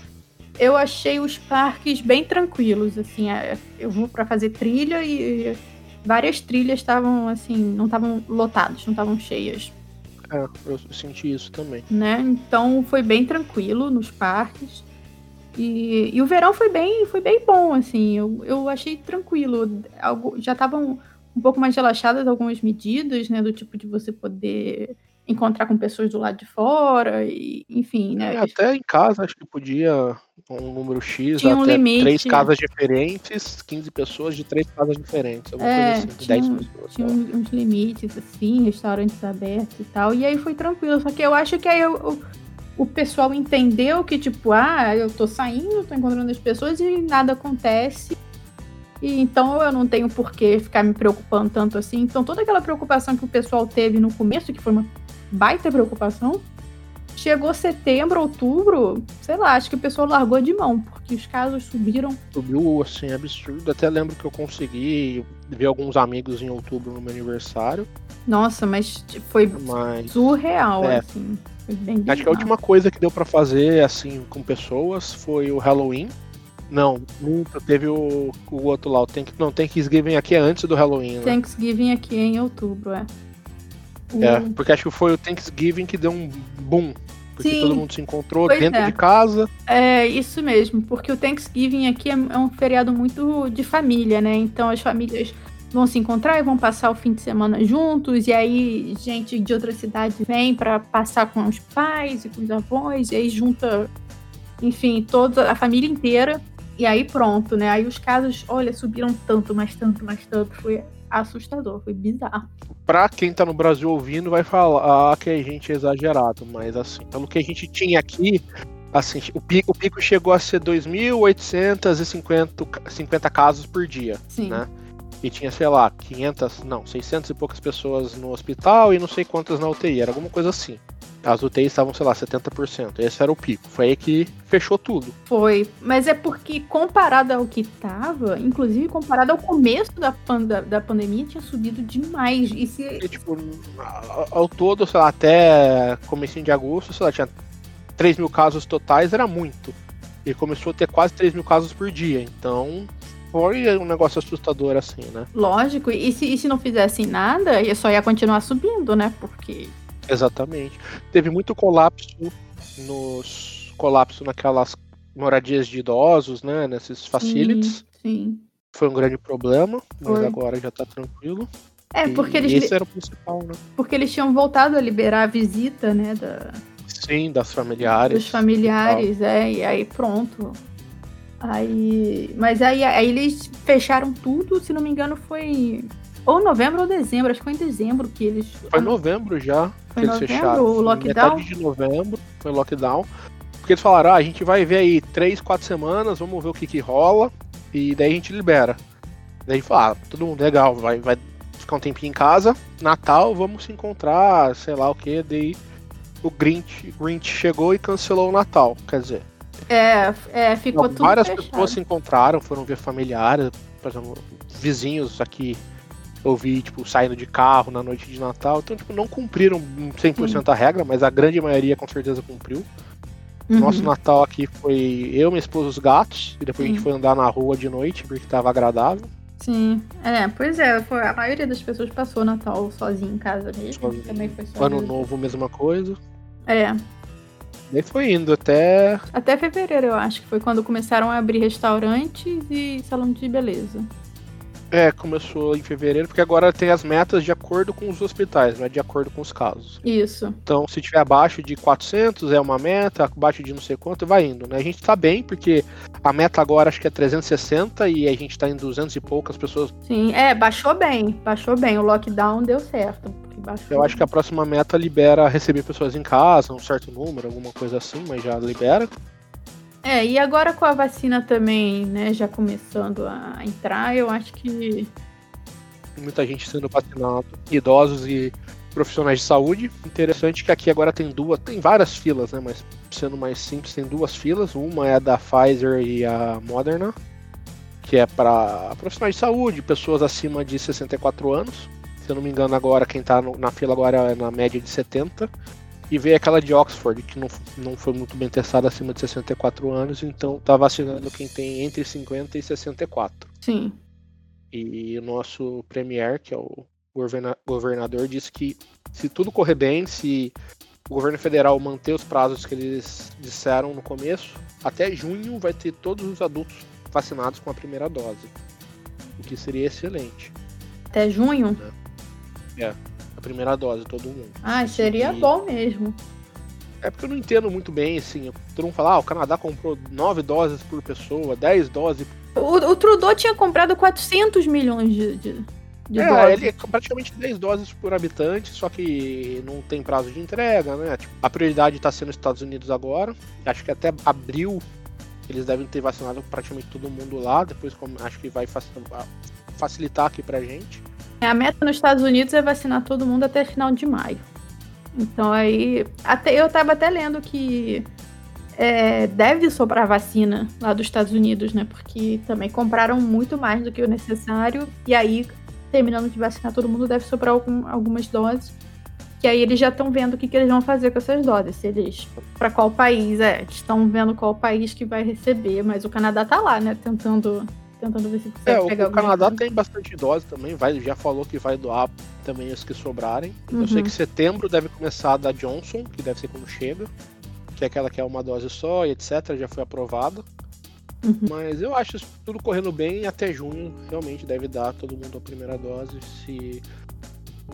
eu achei os parques bem tranquilos. Assim, é, eu vou para fazer trilha e várias trilhas estavam assim, não estavam lotadas, não estavam cheias. É, eu senti isso também. Né? Então foi bem tranquilo nos parques. E, e o verão foi bem, foi bem bom, assim. Eu, eu achei tranquilo. Algo, já estavam um pouco mais relaxadas algumas medidas, né? Do tipo de você poder encontrar com pessoas do lado de fora, e, enfim, né? É, até em casa acho que podia um número X, tinha um até limite. três casas diferentes, 15 pessoas de três casas diferentes, alguma é, coisa assim, tinha, 10 pessoas. Tinha uns, uns limites, assim, restaurantes abertos e tal, e aí foi tranquilo, só que eu acho que aí eu, eu o pessoal entendeu que, tipo, ah, eu tô saindo, tô encontrando as pessoas e nada acontece. E então eu não tenho por que ficar me preocupando tanto assim. Então toda aquela preocupação que o pessoal teve no começo, que foi uma baita preocupação, chegou setembro, outubro, sei lá, acho que o pessoal largou de mão, porque os casos subiram. Subiu assim, absurdo. Até lembro que eu consegui ver alguns amigos em outubro no meu aniversário. Nossa, mas foi mas... surreal, é. assim. Acho que a última coisa que deu para fazer assim com pessoas foi o Halloween. Não, nunca teve o, o outro lá. O Thank, não, Thanksgiving aqui é antes do Halloween. Né? Thanksgiving aqui é em outubro, é. É, porque acho que foi o Thanksgiving que deu um boom. Porque Sim, todo mundo se encontrou dentro é. de casa. É, isso mesmo, porque o Thanksgiving aqui é, é um feriado muito de família, né? Então as famílias vão se encontrar e vão passar o fim de semana juntos, e aí gente de outra cidade vem para passar com os pais e com os avós, e aí junta, enfim, toda a família inteira, e aí pronto, né? Aí os casos, olha, subiram tanto, mais tanto, mais tanto, foi assustador, foi bizarro. Pra quem tá no Brasil ouvindo, vai falar que a gente é exagerado, mas assim, pelo que a gente tinha aqui, assim, o pico, o pico chegou a ser 2.850 casos por dia, Sim. né? E tinha, sei lá, 500, não, 600 e poucas pessoas no hospital e não sei quantas na UTI, era alguma coisa assim. As UTIs estavam, sei lá, 70%. Esse era o pico. Foi aí que fechou tudo. Foi. Mas é porque, comparado ao que tava, inclusive comparado ao começo da, da, da pandemia, tinha subido demais. E se... E, tipo, ao todo, sei lá, até comecinho de agosto, sei lá, tinha 3 mil casos totais, era muito. E começou a ter quase 3 mil casos por dia. Então, foi um negócio assustador assim, né? Lógico, e se, e se não fizessem nada, só ia continuar subindo, né? Porque. Exatamente. Teve muito colapso nos. colapso naquelas moradias de idosos, né? Nesses facilities. Sim. sim. Foi um grande problema, mas Foi. agora já tá tranquilo. É, porque e eles. Esse era o principal, né? Porque eles tinham voltado a liberar a visita, né? Da... Sim, das familiares. Dos familiares, é, e aí pronto. Aí, mas aí, aí eles fecharam tudo, se não me engano, foi Ou novembro ou dezembro, acho que foi em dezembro que eles. Foi novembro já Foi que eles novembro, fecharam. o lockdown? Metade de novembro foi lockdown. Porque eles falaram, ah, a gente vai ver aí três, quatro semanas, vamos ver o que que rola, e daí a gente libera. Daí a gente fala, ah, todo mundo legal, vai, vai ficar um tempinho em casa, Natal, vamos se encontrar, sei lá o que, daí o Grinch, Grinch chegou e cancelou o Natal, quer dizer. É, é ficou Não, tudo várias fechado. pessoas se encontraram, foram ver familiares, por exemplo, vizinhos aqui eu vi, tipo, saindo de carro na noite de Natal, então, tipo, não cumpriram 100% a regra, mas a grande maioria com certeza cumpriu. Uhum. Nosso Natal aqui foi eu, minha esposa, os gatos, e depois a gente foi andar na rua de noite, porque tava agradável. Sim. É, pois é, foi, a maioria das pessoas passou o Natal sozinho em casa mesmo. Sozinho. Também foi só. Ano novo, mesma coisa. É. Daí foi indo até. Até fevereiro, eu acho que foi quando começaram a abrir restaurantes e salão de beleza. É, começou em fevereiro, porque agora tem as metas de acordo com os hospitais, não é de acordo com os casos. Isso. Então, se tiver abaixo de 400 é uma meta, abaixo de não sei quanto, vai indo, né? A gente tá bem, porque a meta agora acho que é 360 e a gente tá em 200 e poucas pessoas. Sim, é, baixou bem. Baixou bem. O lockdown deu certo. Eu acho que a próxima meta libera receber pessoas em casa, um certo número, alguma coisa assim, mas já libera. É, e agora com a vacina também, né, já começando a entrar, eu acho que. Muita gente sendo vacinado, idosos e profissionais de saúde. Interessante que aqui agora tem duas, tem várias filas, né? Mas sendo mais simples, tem duas filas. Uma é a da Pfizer e a Moderna, que é para profissionais de saúde, pessoas acima de 64 anos. Se eu não me engano, agora quem tá no- na fila agora é na média de 70. E veio aquela de Oxford, que não, não foi muito bem testada acima de 64 anos, então tá vacinando quem tem entre 50 e 64. Sim. E o nosso premier, que é o governa- governador, disse que se tudo correr bem, se o governo federal manter os prazos que eles disseram no começo, até junho vai ter todos os adultos vacinados com a primeira dose. O que seria excelente. Até junho? A primeira dose, todo mundo. Ai, seria E- bom mesmo. É porque eu não entendo muito bem, assim. Todo mundo fala, ah, o Canadá comprou 9 doses por pessoa, 10 doses. O, o Trudeau tinha comprado 400 milhões de, de, de é, doses. ele é praticamente 10 doses por habitante, só que não tem prazo de entrega, né? Tipo, a prioridade está sendo os Estados Unidos agora. Acho que até abril eles devem ter vacinado praticamente todo mundo lá. Depois como- acho que vai faci- facilitar aqui pra gente. A meta nos Estados Unidos é vacinar todo mundo até final de maio. Então aí. Até, eu tava até lendo que é, deve sobrar vacina lá dos Estados Unidos, né? Porque também compraram muito mais do que o necessário. E aí, terminando de vacinar todo mundo, deve sobrar algum- algumas doses. Que aí eles já estão vendo o que, que eles vão fazer com essas doses. Se eles. para qual país, é. Estão vendo qual país que vai receber. Mas o Canadá tá lá, né? Tentando. Tentando ver se consegue É, o, pegar o Canadá coisa. tem bastante dose também, vai, já falou que vai doar também os que sobrarem. Uhum. Eu sei que setembro deve começar a da Johnson, que deve ser quando chega, que é aquela que é uma dose só e etc, já foi aprovada. Uhum. Mas eu acho isso tudo correndo bem até junho, realmente deve dar todo mundo a primeira dose. Se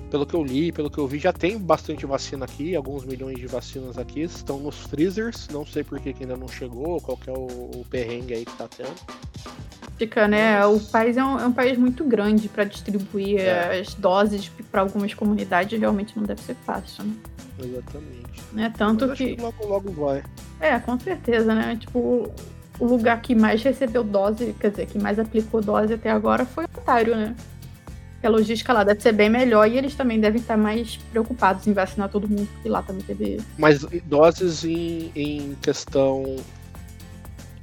pelo que eu li, pelo que eu vi, já tem bastante vacina aqui, alguns milhões de vacinas aqui, estão nos freezers, não sei por que que ainda não chegou, qual que é o, o perrengue aí que tá tendo. Fica, né? O país é um, é um país muito grande para distribuir É. as doses para algumas comunidades, realmente não deve ser fácil, né? Exatamente. né? Tanto que. que logo logo vai. É, com certeza, né? Tipo, o lugar que mais recebeu dose, quer dizer, que mais aplicou dose até agora foi o Ontário, né? Que a logística lá deve ser bem melhor e eles também devem estar mais preocupados em vacinar todo mundo, porque lá também teve. Mas doses em, em questão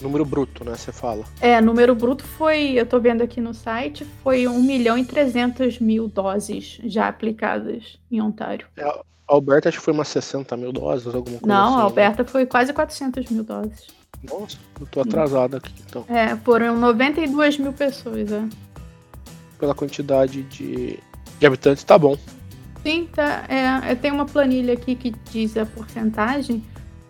número bruto, né? Você fala. É, número bruto foi, eu tô vendo aqui no site, foi 1 milhão e 300 mil doses já aplicadas em Ontário. A Alberta acho que foi umas 60 mil doses, alguma coisa Não, assim. a né? Alberta foi quase 400 mil doses. Nossa, eu tô atrasado aqui, então. É, foram 92 mil pessoas, é. Pela quantidade de, de habitantes, tá bom. Sim, tá. É, tenho uma planilha aqui que diz a porcentagem.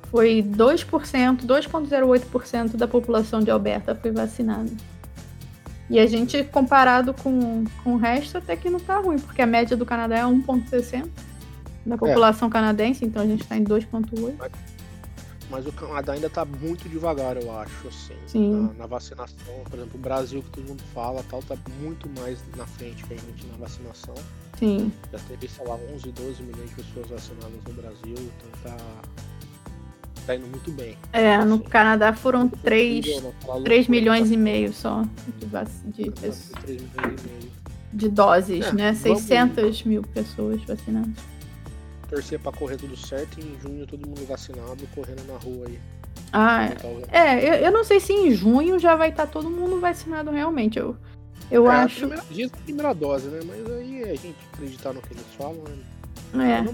Foi 2%, 2,08% da população de Alberta foi vacinada. E a gente, comparado com, com o resto, até que não tá ruim, porque a média do Canadá é 1,60% da população canadense, então a gente tá em 2,8%. Mas o Canadá ainda tá muito devagar, eu acho, assim, Sim. na, na vacinação. Por exemplo, o Brasil, que todo mundo fala, tal, tá muito mais na frente que a gente na vacinação. Sim. Já teve, sei lá, 11, 12 milhões de pessoas vacinadas no Brasil, então tá, tá indo muito bem. É, no Assim, Canadá foram 3, Incrível, naquela 3 loucura, milhões tá? e meio só de, vac- de, pes- com 3 milhões e meio. de doses, É, né? vamos- 600 mil pessoas vacinadas. Torcer pra correr tudo certo e em junho todo mundo vacinado, correndo na rua aí. Ah, Tá é, eu, eu não sei se em junho já vai estar todo mundo vacinado realmente. Eu, eu É, a acho. Primeira, diz a primeira dose, né? Mas aí a gente acreditar no que eles falam, né?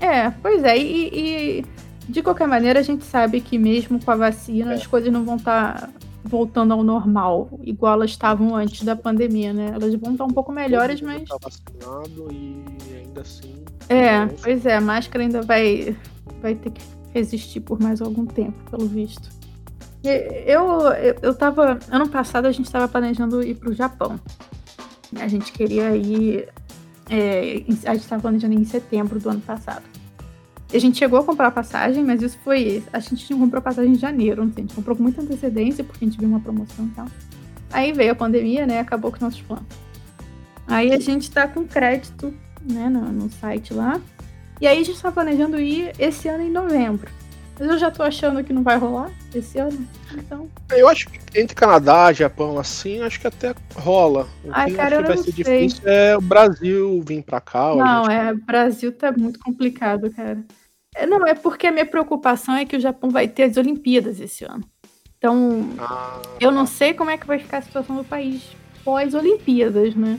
É. É, pois é, e, e de qualquer maneira a gente sabe que mesmo com a vacina É. as coisas não vão estar voltando ao normal, igual elas estavam antes da pandemia, né? Elas vão estar um pouco melhores, mas. Tá vacinado e ainda assim. É, não- pois é, a máscara ainda vai, vai ter que resistir por mais algum tempo, pelo visto. Eu, eu, eu tava. Ano passado a gente estava planejando ir pro Japão. A gente queria ir. é, a gente estava planejando ir em setembro do ano passado. A gente chegou a comprar a passagem, mas isso foi. A gente comprou a passagem em janeiro, não sei, a gente comprou com muita antecedência, porque a gente viu uma promoção e tal. Aí veio a pandemia, né? Acabou com os nossos planos. Aí a gente tá com crédito, né, no, no site lá. E aí a gente tá planejando ir esse ano em novembro. Mas eu já tô achando que não vai rolar esse ano. Então. Eu acho que entre Canadá, Japão, assim, acho que até rola. O Ai, que cara, acho que vai ser sei. difícil é o Brasil vir pra cá. Não, gente- é. Brasil tá muito complicado, cara. É, não, é porque a minha preocupação é que o Japão vai ter as Olimpíadas esse ano. Então, Ah, eu não sei como é que vai ficar a situação do país pós-Olimpíadas, né?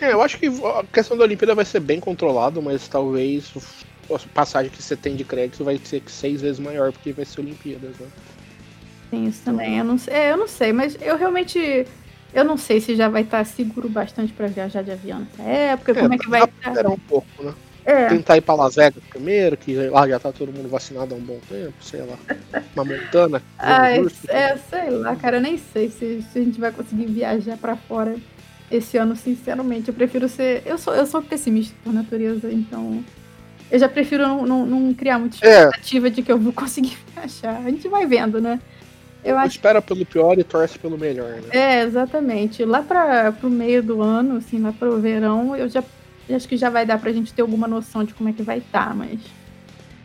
É, eu acho que a questão da Olimpíada vai ser bem controlado, mas talvez a passagem que você tem de crédito vai ser seis vezes maior, porque vai ser Olimpíadas, né? Tem isso também. Eu não sei, é, eu não sei, mas eu realmente. Eu não sei se já vai estar seguro bastante pra viajar de avião nessa época. como é que vai estar. um pouco, né? É, Tentar ir pra Las Vegas primeiro, que lá já tá todo mundo vacinado há um bom tempo, sei lá. Uma montana. Ai, justo. é, sei lá, cara, eu nem sei se, se a gente vai conseguir viajar pra fora esse ano, sinceramente. Eu prefiro ser. Eu sou, eu sou pessimista por natureza, então. Eu já prefiro não, não, não criar muita É, expectativa de que eu vou conseguir viajar. A gente vai vendo, né? Eu acho espera pelo pior e torce pelo melhor, né? É, exatamente. Lá para pro meio do ano, assim, lá pro verão, eu já acho que já vai dar pra gente ter alguma noção de como é que vai estar, mas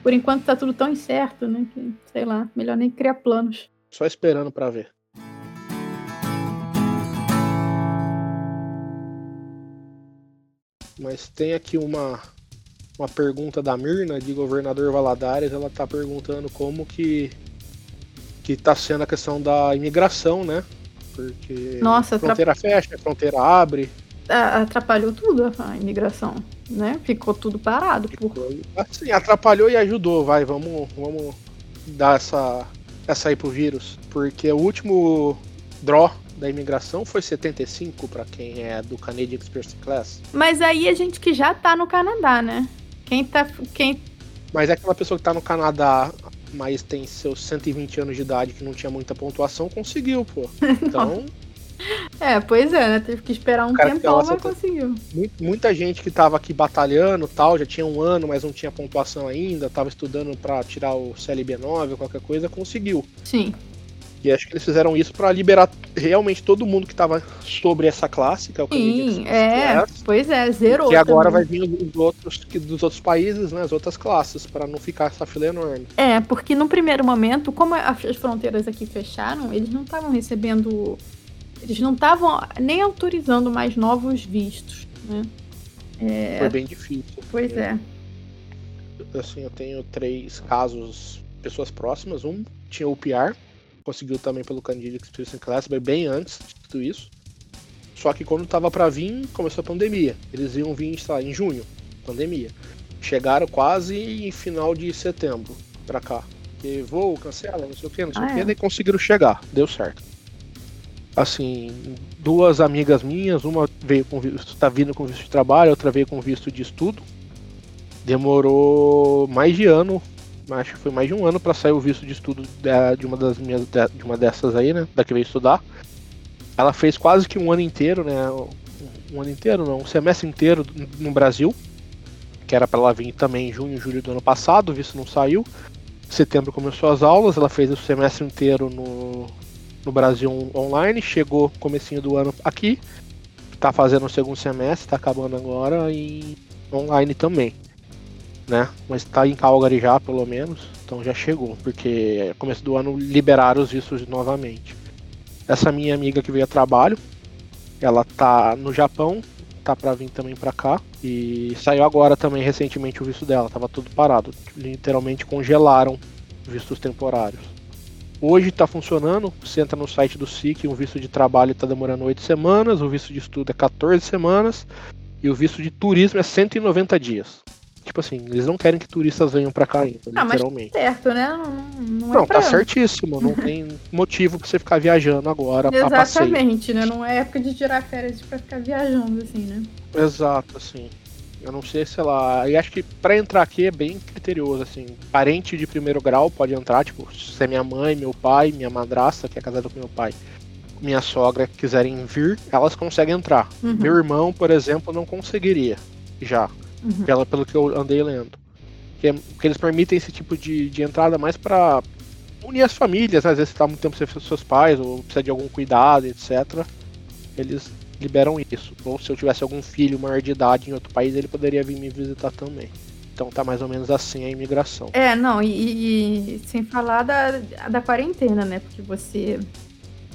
por enquanto tá tudo tão incerto, né, que sei lá, melhor nem criar planos. Só esperando pra ver. Mas tem aqui uma, uma pergunta da Mirna, de governador Valadares. Ela tá perguntando como que, que tá sendo a questão da imigração, né? Porque Nossa, fronteira fecha, a fronteira abre. A- Atrapalhou tudo a imigração, né? Ficou tudo parado. Por... Assim, atrapalhou e ajudou, vai, vamos, vamos dar essa, essa aí pro vírus. Porque o último draw da imigração foi 75 para quem é do Canadian Express Class. Mas aí a gente que já tá no Canadá, né? Quem tá. Quem... Mas é aquela pessoa que tá no Canadá, mas tem seus 120 anos de idade que não tinha muita pontuação, conseguiu, pô. Então, É, pois é, né? Teve que esperar um cara tempão, mas conseguiu. mu- muita gente que tava aqui batalhando tal, já tinha um ano, mas não tinha pontuação ainda, tava estudando para tirar o CLB9 ou qualquer coisa, conseguiu. Sim. E acho que eles fizeram isso para liberar realmente todo mundo que tava sobre essa classe, que é o Canadian Sim, é. Class, Pois é, zerou. que agora vai vir os outros que- dos outros países, né, as outras classes, para não ficar essa fila enorme. É, porque no primeiro momento, como as fronteiras aqui fecharam, eles não estavam recebendo. Eles não estavam nem autorizando mais novos vistos, né? É, Foi bem difícil. pois é. Assim, eu tenho três casos, pessoas próximas. Um tinha o PR, conseguiu também pelo Candido Experience Class, mas bem antes de tudo isso. Só que quando tava para vir, começou a pandemia. Eles iam vir, sei lá, em junho, pandemia. Chegaram quase em final de setembro pra cá. Porque voo, cancela, não sei o que, não sei Ah, o que, é? daí conseguiram chegar, deu certo. Assim, duas amigas minhas, uma veio com visto, tá vindo com visto de trabalho, outra veio com visto de estudo. Demorou mais de ano, acho que foi mais de um ano para sair o visto de estudo de uma das minhas de uma dessas aí, né, da que veio estudar. Ela fez quase que um ano inteiro, né, um ano inteiro não, um semestre inteiro no Brasil, que era para ela vir também em junho, julho do ano passado, o visto não saiu. setembro começou as aulas, ela fez o semestre inteiro no, no Brasil online, chegou comecinho do ano aqui, tá fazendo o segundo semestre, tá acabando agora e online também, né? Mas tá em Calgary já, pelo menos, então já chegou, porque começo do ano liberaram os vistos novamente. Essa minha amiga que veio a trabalho, ela tá no Japão, tá para vir também para cá e saiu agora também recentemente o visto dela, tava tudo parado, literalmente congelaram vistos temporários. Hoje está funcionando, você entra no site do SIC, um visto de trabalho está demorando 8 semanas, o visto de estudo é 14 semanas e o visto de turismo é 190 dias. Tipo assim, eles não querem que turistas venham para cá ainda, ah, literalmente. Mas tá certo, né? Não, não, é não tá certíssimo. Não tem motivo pra você ficar viajando agora Exatamente, né? Não é época de tirar férias pra ficar viajando, assim, né? Exato, assim. Eu não sei, sei lá. E acho que para entrar aqui é bem criterioso, assim. Parente de primeiro grau pode entrar, tipo, se é minha mãe, meu pai, minha madrasta, que é casada com meu pai, minha sogra quiserem vir, elas conseguem entrar. Uhum. Meu irmão, por exemplo, não conseguiria já. Uhum. Pela, pelo que eu andei lendo. Que, é, que eles permitem esse tipo de, de entrada mais para unir as famílias, né? às vezes você tá muito tempo sem seus pais, ou precisa de algum cuidado, etc. Eles liberam isso. Ou se eu tivesse algum filho maior de idade em outro país, ele poderia vir me visitar também. Então tá mais ou menos assim a imigração. É, não, e, e sem falar da, da quarentena, né? Porque você.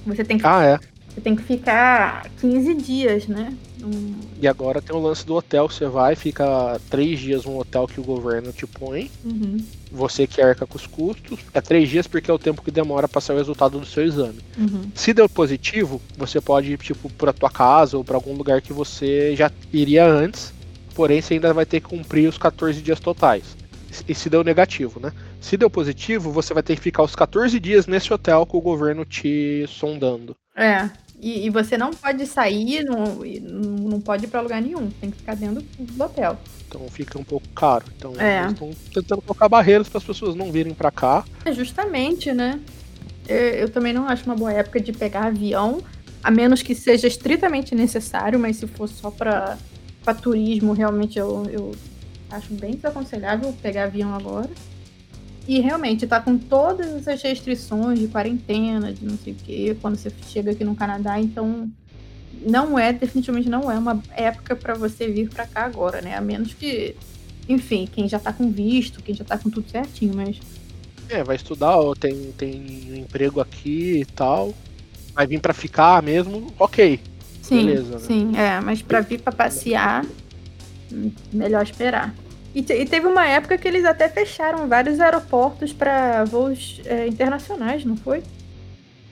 Você tem que. Ah, é. Você tem que ficar 15 dias, né? Um... E agora tem o lance do hotel. Você vai, fica três dias num hotel que o governo te põe. Uhum. Você que arca com os custos. É três dias porque é o tempo que demora para sair o resultado do seu exame. Uhum. Se deu positivo, você pode ir tipo para tua casa ou para algum lugar que você já iria antes. Porém, você ainda vai ter que cumprir os 14 dias totais. E se deu negativo, né? Se deu positivo, você vai ter que ficar os 14 dias nesse hotel com o governo te sondando. É. E, e, você não pode sair, não, não pode ir para lugar nenhum. Tem que ficar dentro do hotel. Então fica um pouco caro. Então é. eles estão tentando colocar barreiras para as pessoas não virem para cá. É justamente, né? Eu, eu, também não acho uma boa época de pegar avião, a menos que seja estritamente necessário, mas se for só para turismo, realmente eu, eu acho bem desaconselhável pegar avião agora. E realmente tá com todas essas restrições de quarentena, de não sei o quê, quando você chega aqui no Canadá, então não é, definitivamente não é uma época para você vir para cá agora, né? A menos que, enfim, quem já tá com visto, quem já tá com tudo certinho, mas. É, vai estudar, ó, tem, tem um emprego aqui e tal. Vai vir para ficar mesmo, ok. Sim, Beleza, né? sim, é, mas para vir para passear, melhor esperar. E, te, e, teve uma época que eles até fecharam vários aeroportos para voos é, internacionais, não foi?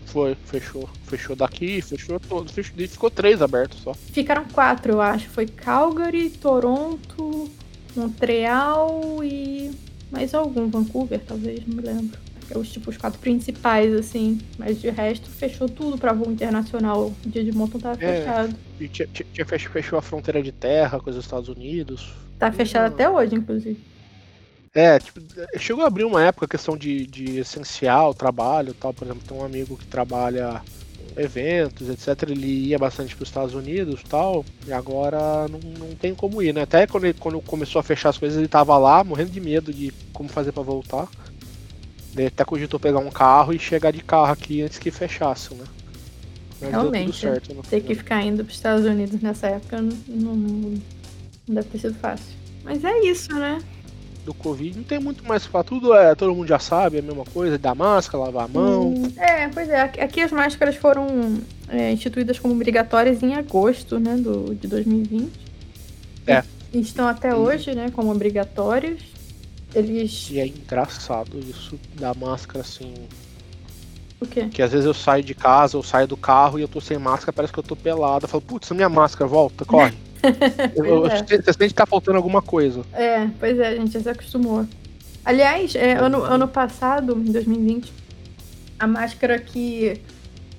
Foi, fechou. Fechou daqui, fechou todos. Fechou, ficou três abertos só. Ficaram quatro, eu acho. Foi Calgary, Toronto, Montreal e mais algum, Vancouver, talvez, não me lembro. É os tipos quatro principais, assim. Mas de resto, fechou tudo para voo internacional. O dia de Montão tava é, fechado. E tinha, tinha, fechou a fronteira de terra com os Estados Unidos. Tá fechado até hoje, inclusive. É, tipo, chegou a abrir uma época a questão de, de essencial, trabalho tal. Por exemplo, tem um amigo que trabalha eventos, etc. Ele ia bastante para os Estados Unidos tal. E agora não, não tem como ir, né? Até quando, ele, quando começou a fechar as coisas, ele tava lá, morrendo de medo de como fazer para voltar. Ele até cogitou pegar um carro e chegar de carro aqui antes que fechasse, né? Mas Realmente, certo, né? ter que ficar indo para os Estados Unidos nessa época não, não não deve ter sido fácil. Mas é isso, né? Do Covid não tem muito mais pra tudo, é, todo mundo já sabe, é a mesma coisa, da máscara, lavar a mão. Hum, é, pois é, aqui as máscaras foram é, instituídas como obrigatórias em agosto, né, do, de 2020. É. E estão até hoje, né, como obrigatórias. Eles. E é engraçado isso da máscara, assim. O quê? Que às vezes eu saio de casa, eu saio do carro e eu tô sem máscara, parece que eu tô pelado. Eu falo, putz, minha máscara, volta, corre. eu, é. Você sente que tá faltando alguma coisa. É, pois é, a gente já se acostumou. Aliás, é, ano, ano passado, em 2020, a máscara que.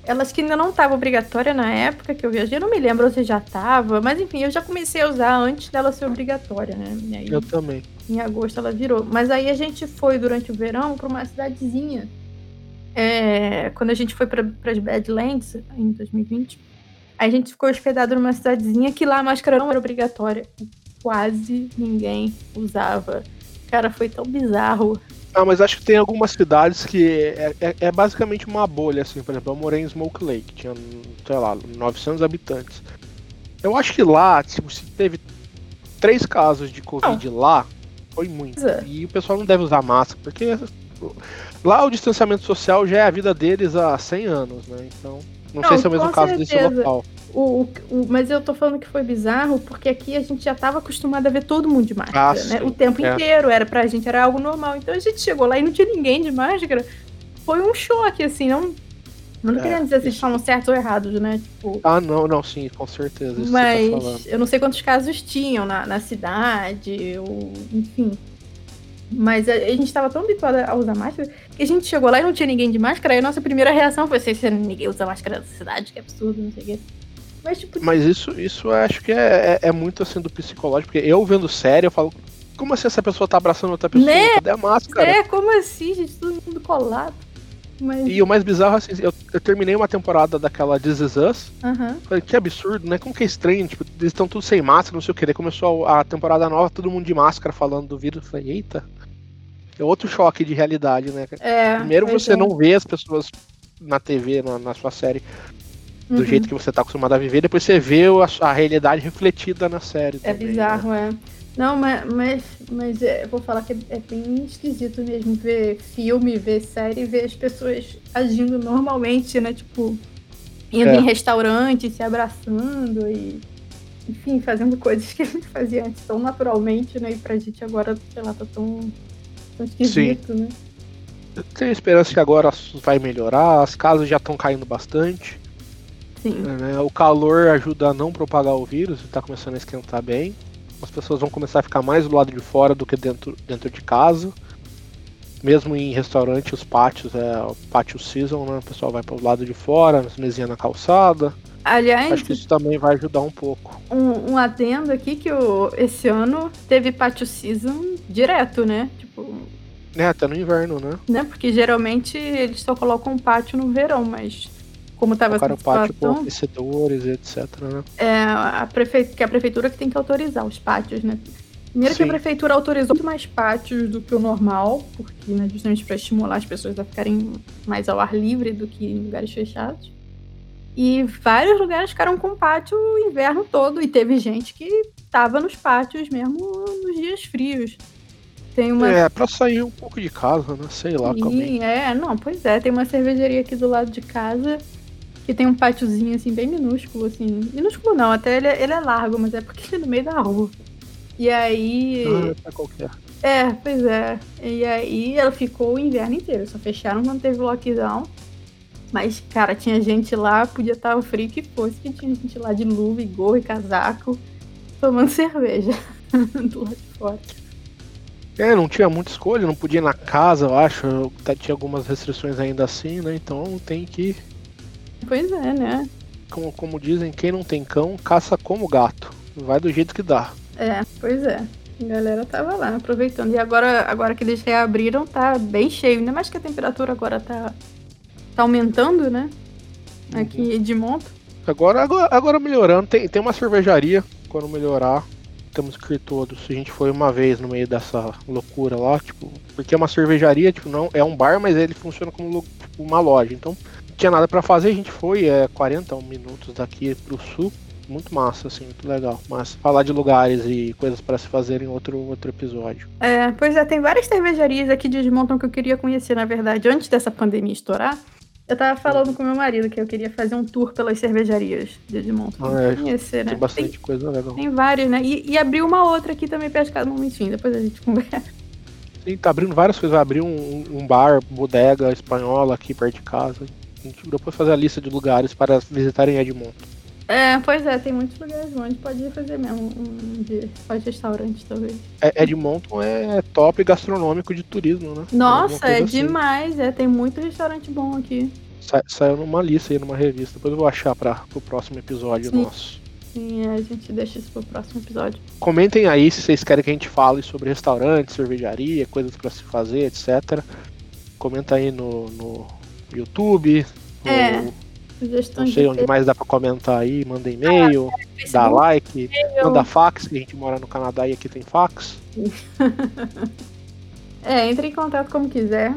Elas que ainda não estava obrigatória na época que eu viajei, eu não me lembro se já estava, mas enfim, eu já comecei a usar antes dela ser obrigatória, né? Aí, eu também. Em agosto ela virou. Mas aí a gente foi durante o verão para uma cidadezinha. É, quando a gente foi para as Badlands em 2020 a gente ficou hospedado numa cidadezinha que lá a máscara não era obrigatória. Quase ninguém usava. Cara, foi tão bizarro. Ah, mas acho que tem algumas cidades que é, é, é, basicamente uma bolha, assim. Por exemplo, eu morei em Smoke Lake, tinha, sei lá, 900 habitantes. Eu acho que lá, tipo, se teve três casos de Covid oh. lá, foi muito. É. E o pessoal não deve usar máscara, porque lá o distanciamento social já é a vida deles há 100 anos, né? Então, não, não sei se é o mesmo caso desse local. O, o, mas eu tô falando que foi bizarro porque aqui a gente já tava acostumado a ver todo mundo de máscara, ah, né? O tempo é. inteiro, era pra gente, era algo normal. Então a gente chegou lá e não tinha ninguém de máscara. Foi um choque, assim, não. Não é, querendo dizer se eles falam certos ou errados, né? Tipo, ah, não, não, sim, com certeza. Tá mas tá eu não sei quantos casos tinham na, na cidade, ou, enfim. Mas a, a gente estava tão habituado a usar máscara que a gente chegou lá e não tinha ninguém de máscara. Aí a nossa primeira reação foi: se ninguém usa máscara na cidade, que absurdo, não sei o quê. Mas, tipo... Mas isso, isso eu acho que é, é, é, muito assim do psicológico, porque eu vendo série, eu falo, como assim essa pessoa tá abraçando outra pessoa? Né? Cadê a máscara? É, como assim, gente? Todo mundo colado. Mas... E o mais bizarro, assim, eu, eu terminei uma temporada daquela This Is Us. Uhum. Falei, que absurdo, né? Como que é estranho, tipo, eles estão todos sem máscara, não sei o que. Daí começou a, a temporada nova, todo mundo de máscara falando do vírus. Falei, eita. É outro choque de realidade, né? É, Primeiro você é. não vê as pessoas na TV, na, na sua série, do uhum. jeito que você tá acostumado a viver, depois você vê a, a realidade refletida na série. É também, bizarro, né? é. Não, mas, mas, mas é, vou falar que é, é, bem esquisito mesmo ver filme, ver série, ver as pessoas agindo normalmente, né? Tipo, indo é. em restaurante, se abraçando e, enfim, fazendo coisas que a gente fazia antes tão naturalmente, né? E pra gente agora, sei lá, tá tão esquisito, Sim. né? Eu tenho esperança que agora vai melhorar, as casas já estão caindo bastante. Sim. Né? O calor ajuda a não propagar o vírus, está começando a esquentar bem. As pessoas vão começar a ficar mais do lado de fora do que dentro, dentro de casa. Mesmo em restaurante, os pátios, é o pátio season, né? O pessoal vai para o lado de fora, as mesinhas na calçada. Aliás, acho que isso também vai ajudar um pouco. Um, um adendo aqui que o, esse ano teve pátio season direto, né? Tipo. É, até no inverno, né? Né? Porque geralmente eles só colocam pátio no verão, mas como estava essa situação... pátio aquecedores, etc, né? É, a prefe... que é a prefeitura que tem que autorizar os pátios, né? Primeiro Sim. que a prefeitura autorizou muito mais pátios do que o normal, porque, né, justamente para estimular as pessoas a ficarem mais ao ar livre do que em lugares fechados. E vários lugares ficaram com pátio o inverno todo, e teve gente que estava nos pátios mesmo nos dias frios. Tem uma... É, pra sair um pouco de casa, né? Sei lá Sim, também. É, não, pois é, tem uma cervejaria aqui do lado de casa que tem um pátiozinho, assim, bem minúsculo, assim. Minúsculo não, até ele, é, ele é largo, mas é porque ele é no meio da rua. E aí. Ah, qualquer. É, pois é. E aí ela ficou o inverno inteiro. Só fecharam quando teve lockdown. Mas, cara, tinha gente lá, podia estar o frio que fosse, que tinha gente lá de luva e gorro e casaco, tomando cerveja do lado de fora. É, não tinha muita escolha, não podia ir na casa, eu acho. Tinha algumas restrições ainda assim, né? Então tem que Pois é, né? Como, como dizem, quem não tem cão, caça como gato. Vai do jeito que dá. É, pois é. A galera tava lá aproveitando. E agora, agora que eles reabriram, tá bem cheio. Ainda mais que a temperatura agora tá, tá aumentando, né? Aqui uhum. de monta. Agora, agora, agora melhorando. Tem, tem uma cervejaria. Quando melhorar, temos que ir todos. A gente foi uma vez no meio dessa loucura lá, tipo, porque é uma cervejaria, tipo, não é um bar, mas ele funciona como tipo, uma loja. Então, tinha nada para fazer, a gente foi, é 40 minutos daqui pro sul. Muito massa, assim, muito legal. Mas falar de lugares e coisas para se fazer em outro, outro episódio. É, pois é, tem várias cervejarias aqui de Edmonton que eu queria conhecer, na verdade, antes dessa pandemia estourar. Eu tava falando com meu marido que eu queria fazer um tour pelas cervejarias de Edmonton. Ah, é, conhecer, né? Tem bastante tem, coisa legal. Tem vários, né? E, e abriu uma outra aqui também perto de casa. Enfim, depois a gente conversa. Sim, tá abrindo várias coisas. Vai abrir um, um bar, bodega espanhola aqui perto de casa. A gente depois fazer a lista de lugares para visitarem Edmonton. É, pois é, tem muitos lugares onde pode ir fazer mesmo um de pode restaurante, talvez. É, Edmonton é top gastronômico de turismo, né? Nossa, é assim. demais, é, tem muito restaurante bom aqui. Sa saiu numa lista aí, numa revista, depois eu vou achar para o próximo episódio Sim. nosso. Sim, a gente deixa isso pro próximo episódio. Comentem aí se vocês querem que a gente fale sobre restaurante, cervejaria, coisas para se fazer, etc. Comenta aí no, no YouTube. É. não sei onde mais dá pra comentar aí. Manda e-mail, ah, é, dá like, manda fax, que a gente mora no Canadá e aqui tem fax. É, entre em contato como quiser.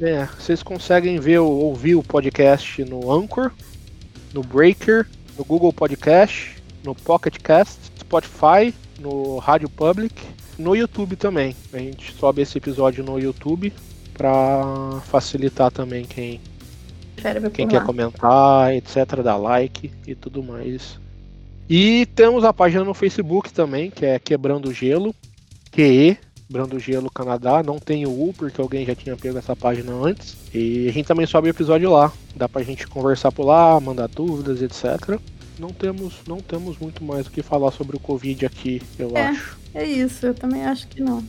É, vocês conseguem ver ou ouvir o podcast no Anchor, no Breaker, no Google Podcast, no Pocket Cast, Spotify, no Rádio Public, no YouTube também. A gente sobe esse episódio no YouTube para facilitar também quem, quem quer comentar, etc, dar like e tudo mais. E temos a página no Facebook também, que é Quebrando Gelo, QE, Quebrando Gelo Canadá. Não tem o U, porque alguém já tinha pego essa página antes. E a gente também sobe o episódio lá. Dá pra gente conversar por lá, mandar dúvidas, etc. Não temos, não temos muito mais o que falar sobre o Covid aqui, eu é, acho. É isso, eu também acho que não.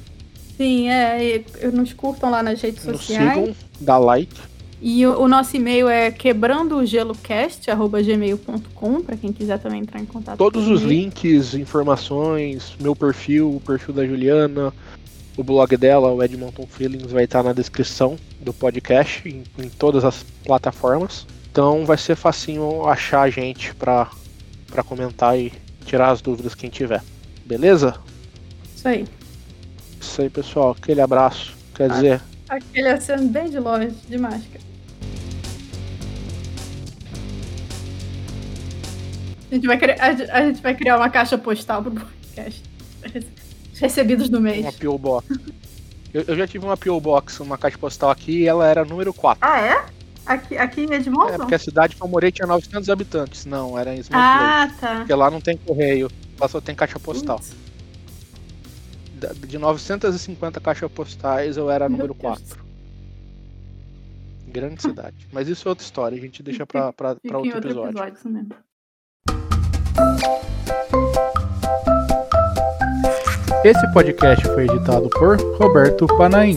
Sim, é, nos curtam lá nas redes Nos sociais. sigam, dá like. E o, o nosso e-mail é quebrandogelocast.gmail.com, para quem quiser também entrar em contato Todos os links, informações, meu perfil, o perfil da Juliana, o blog dela, o Edmonton Feelings, vai estar na descrição do podcast, em, em todas as plataformas. Então vai ser facinho achar a gente pra, pra comentar e tirar as dúvidas quem tiver. Beleza? Isso aí. Isso aí, pessoal. Aquele abraço. Quer Ah. dizer, Aquele aceno bem de longe, de máscara. A gente vai criar, a gente- a gente vai criar uma caixa postal pro podcast. Os Recebidos do mês. uma P.O. Box. Eu, eu já tive uma P.O. Box, uma caixa postal aqui, e ela era número 4. Ah, é? Aqui, aqui em Edmonton? É, porque a cidade que eu morei tinha 900 habitantes. Não, era em Smith Lake. ah, tá. Porque lá não tem correio, lá só tem caixa postal. Putz, De 950 caixas postais, eu era Meu número Deus. 4. Grande cidade. Mas isso é outra história, a gente deixa pra, pra, em outro episódio. episódio. Esse podcast foi editado por Roberto Panaim.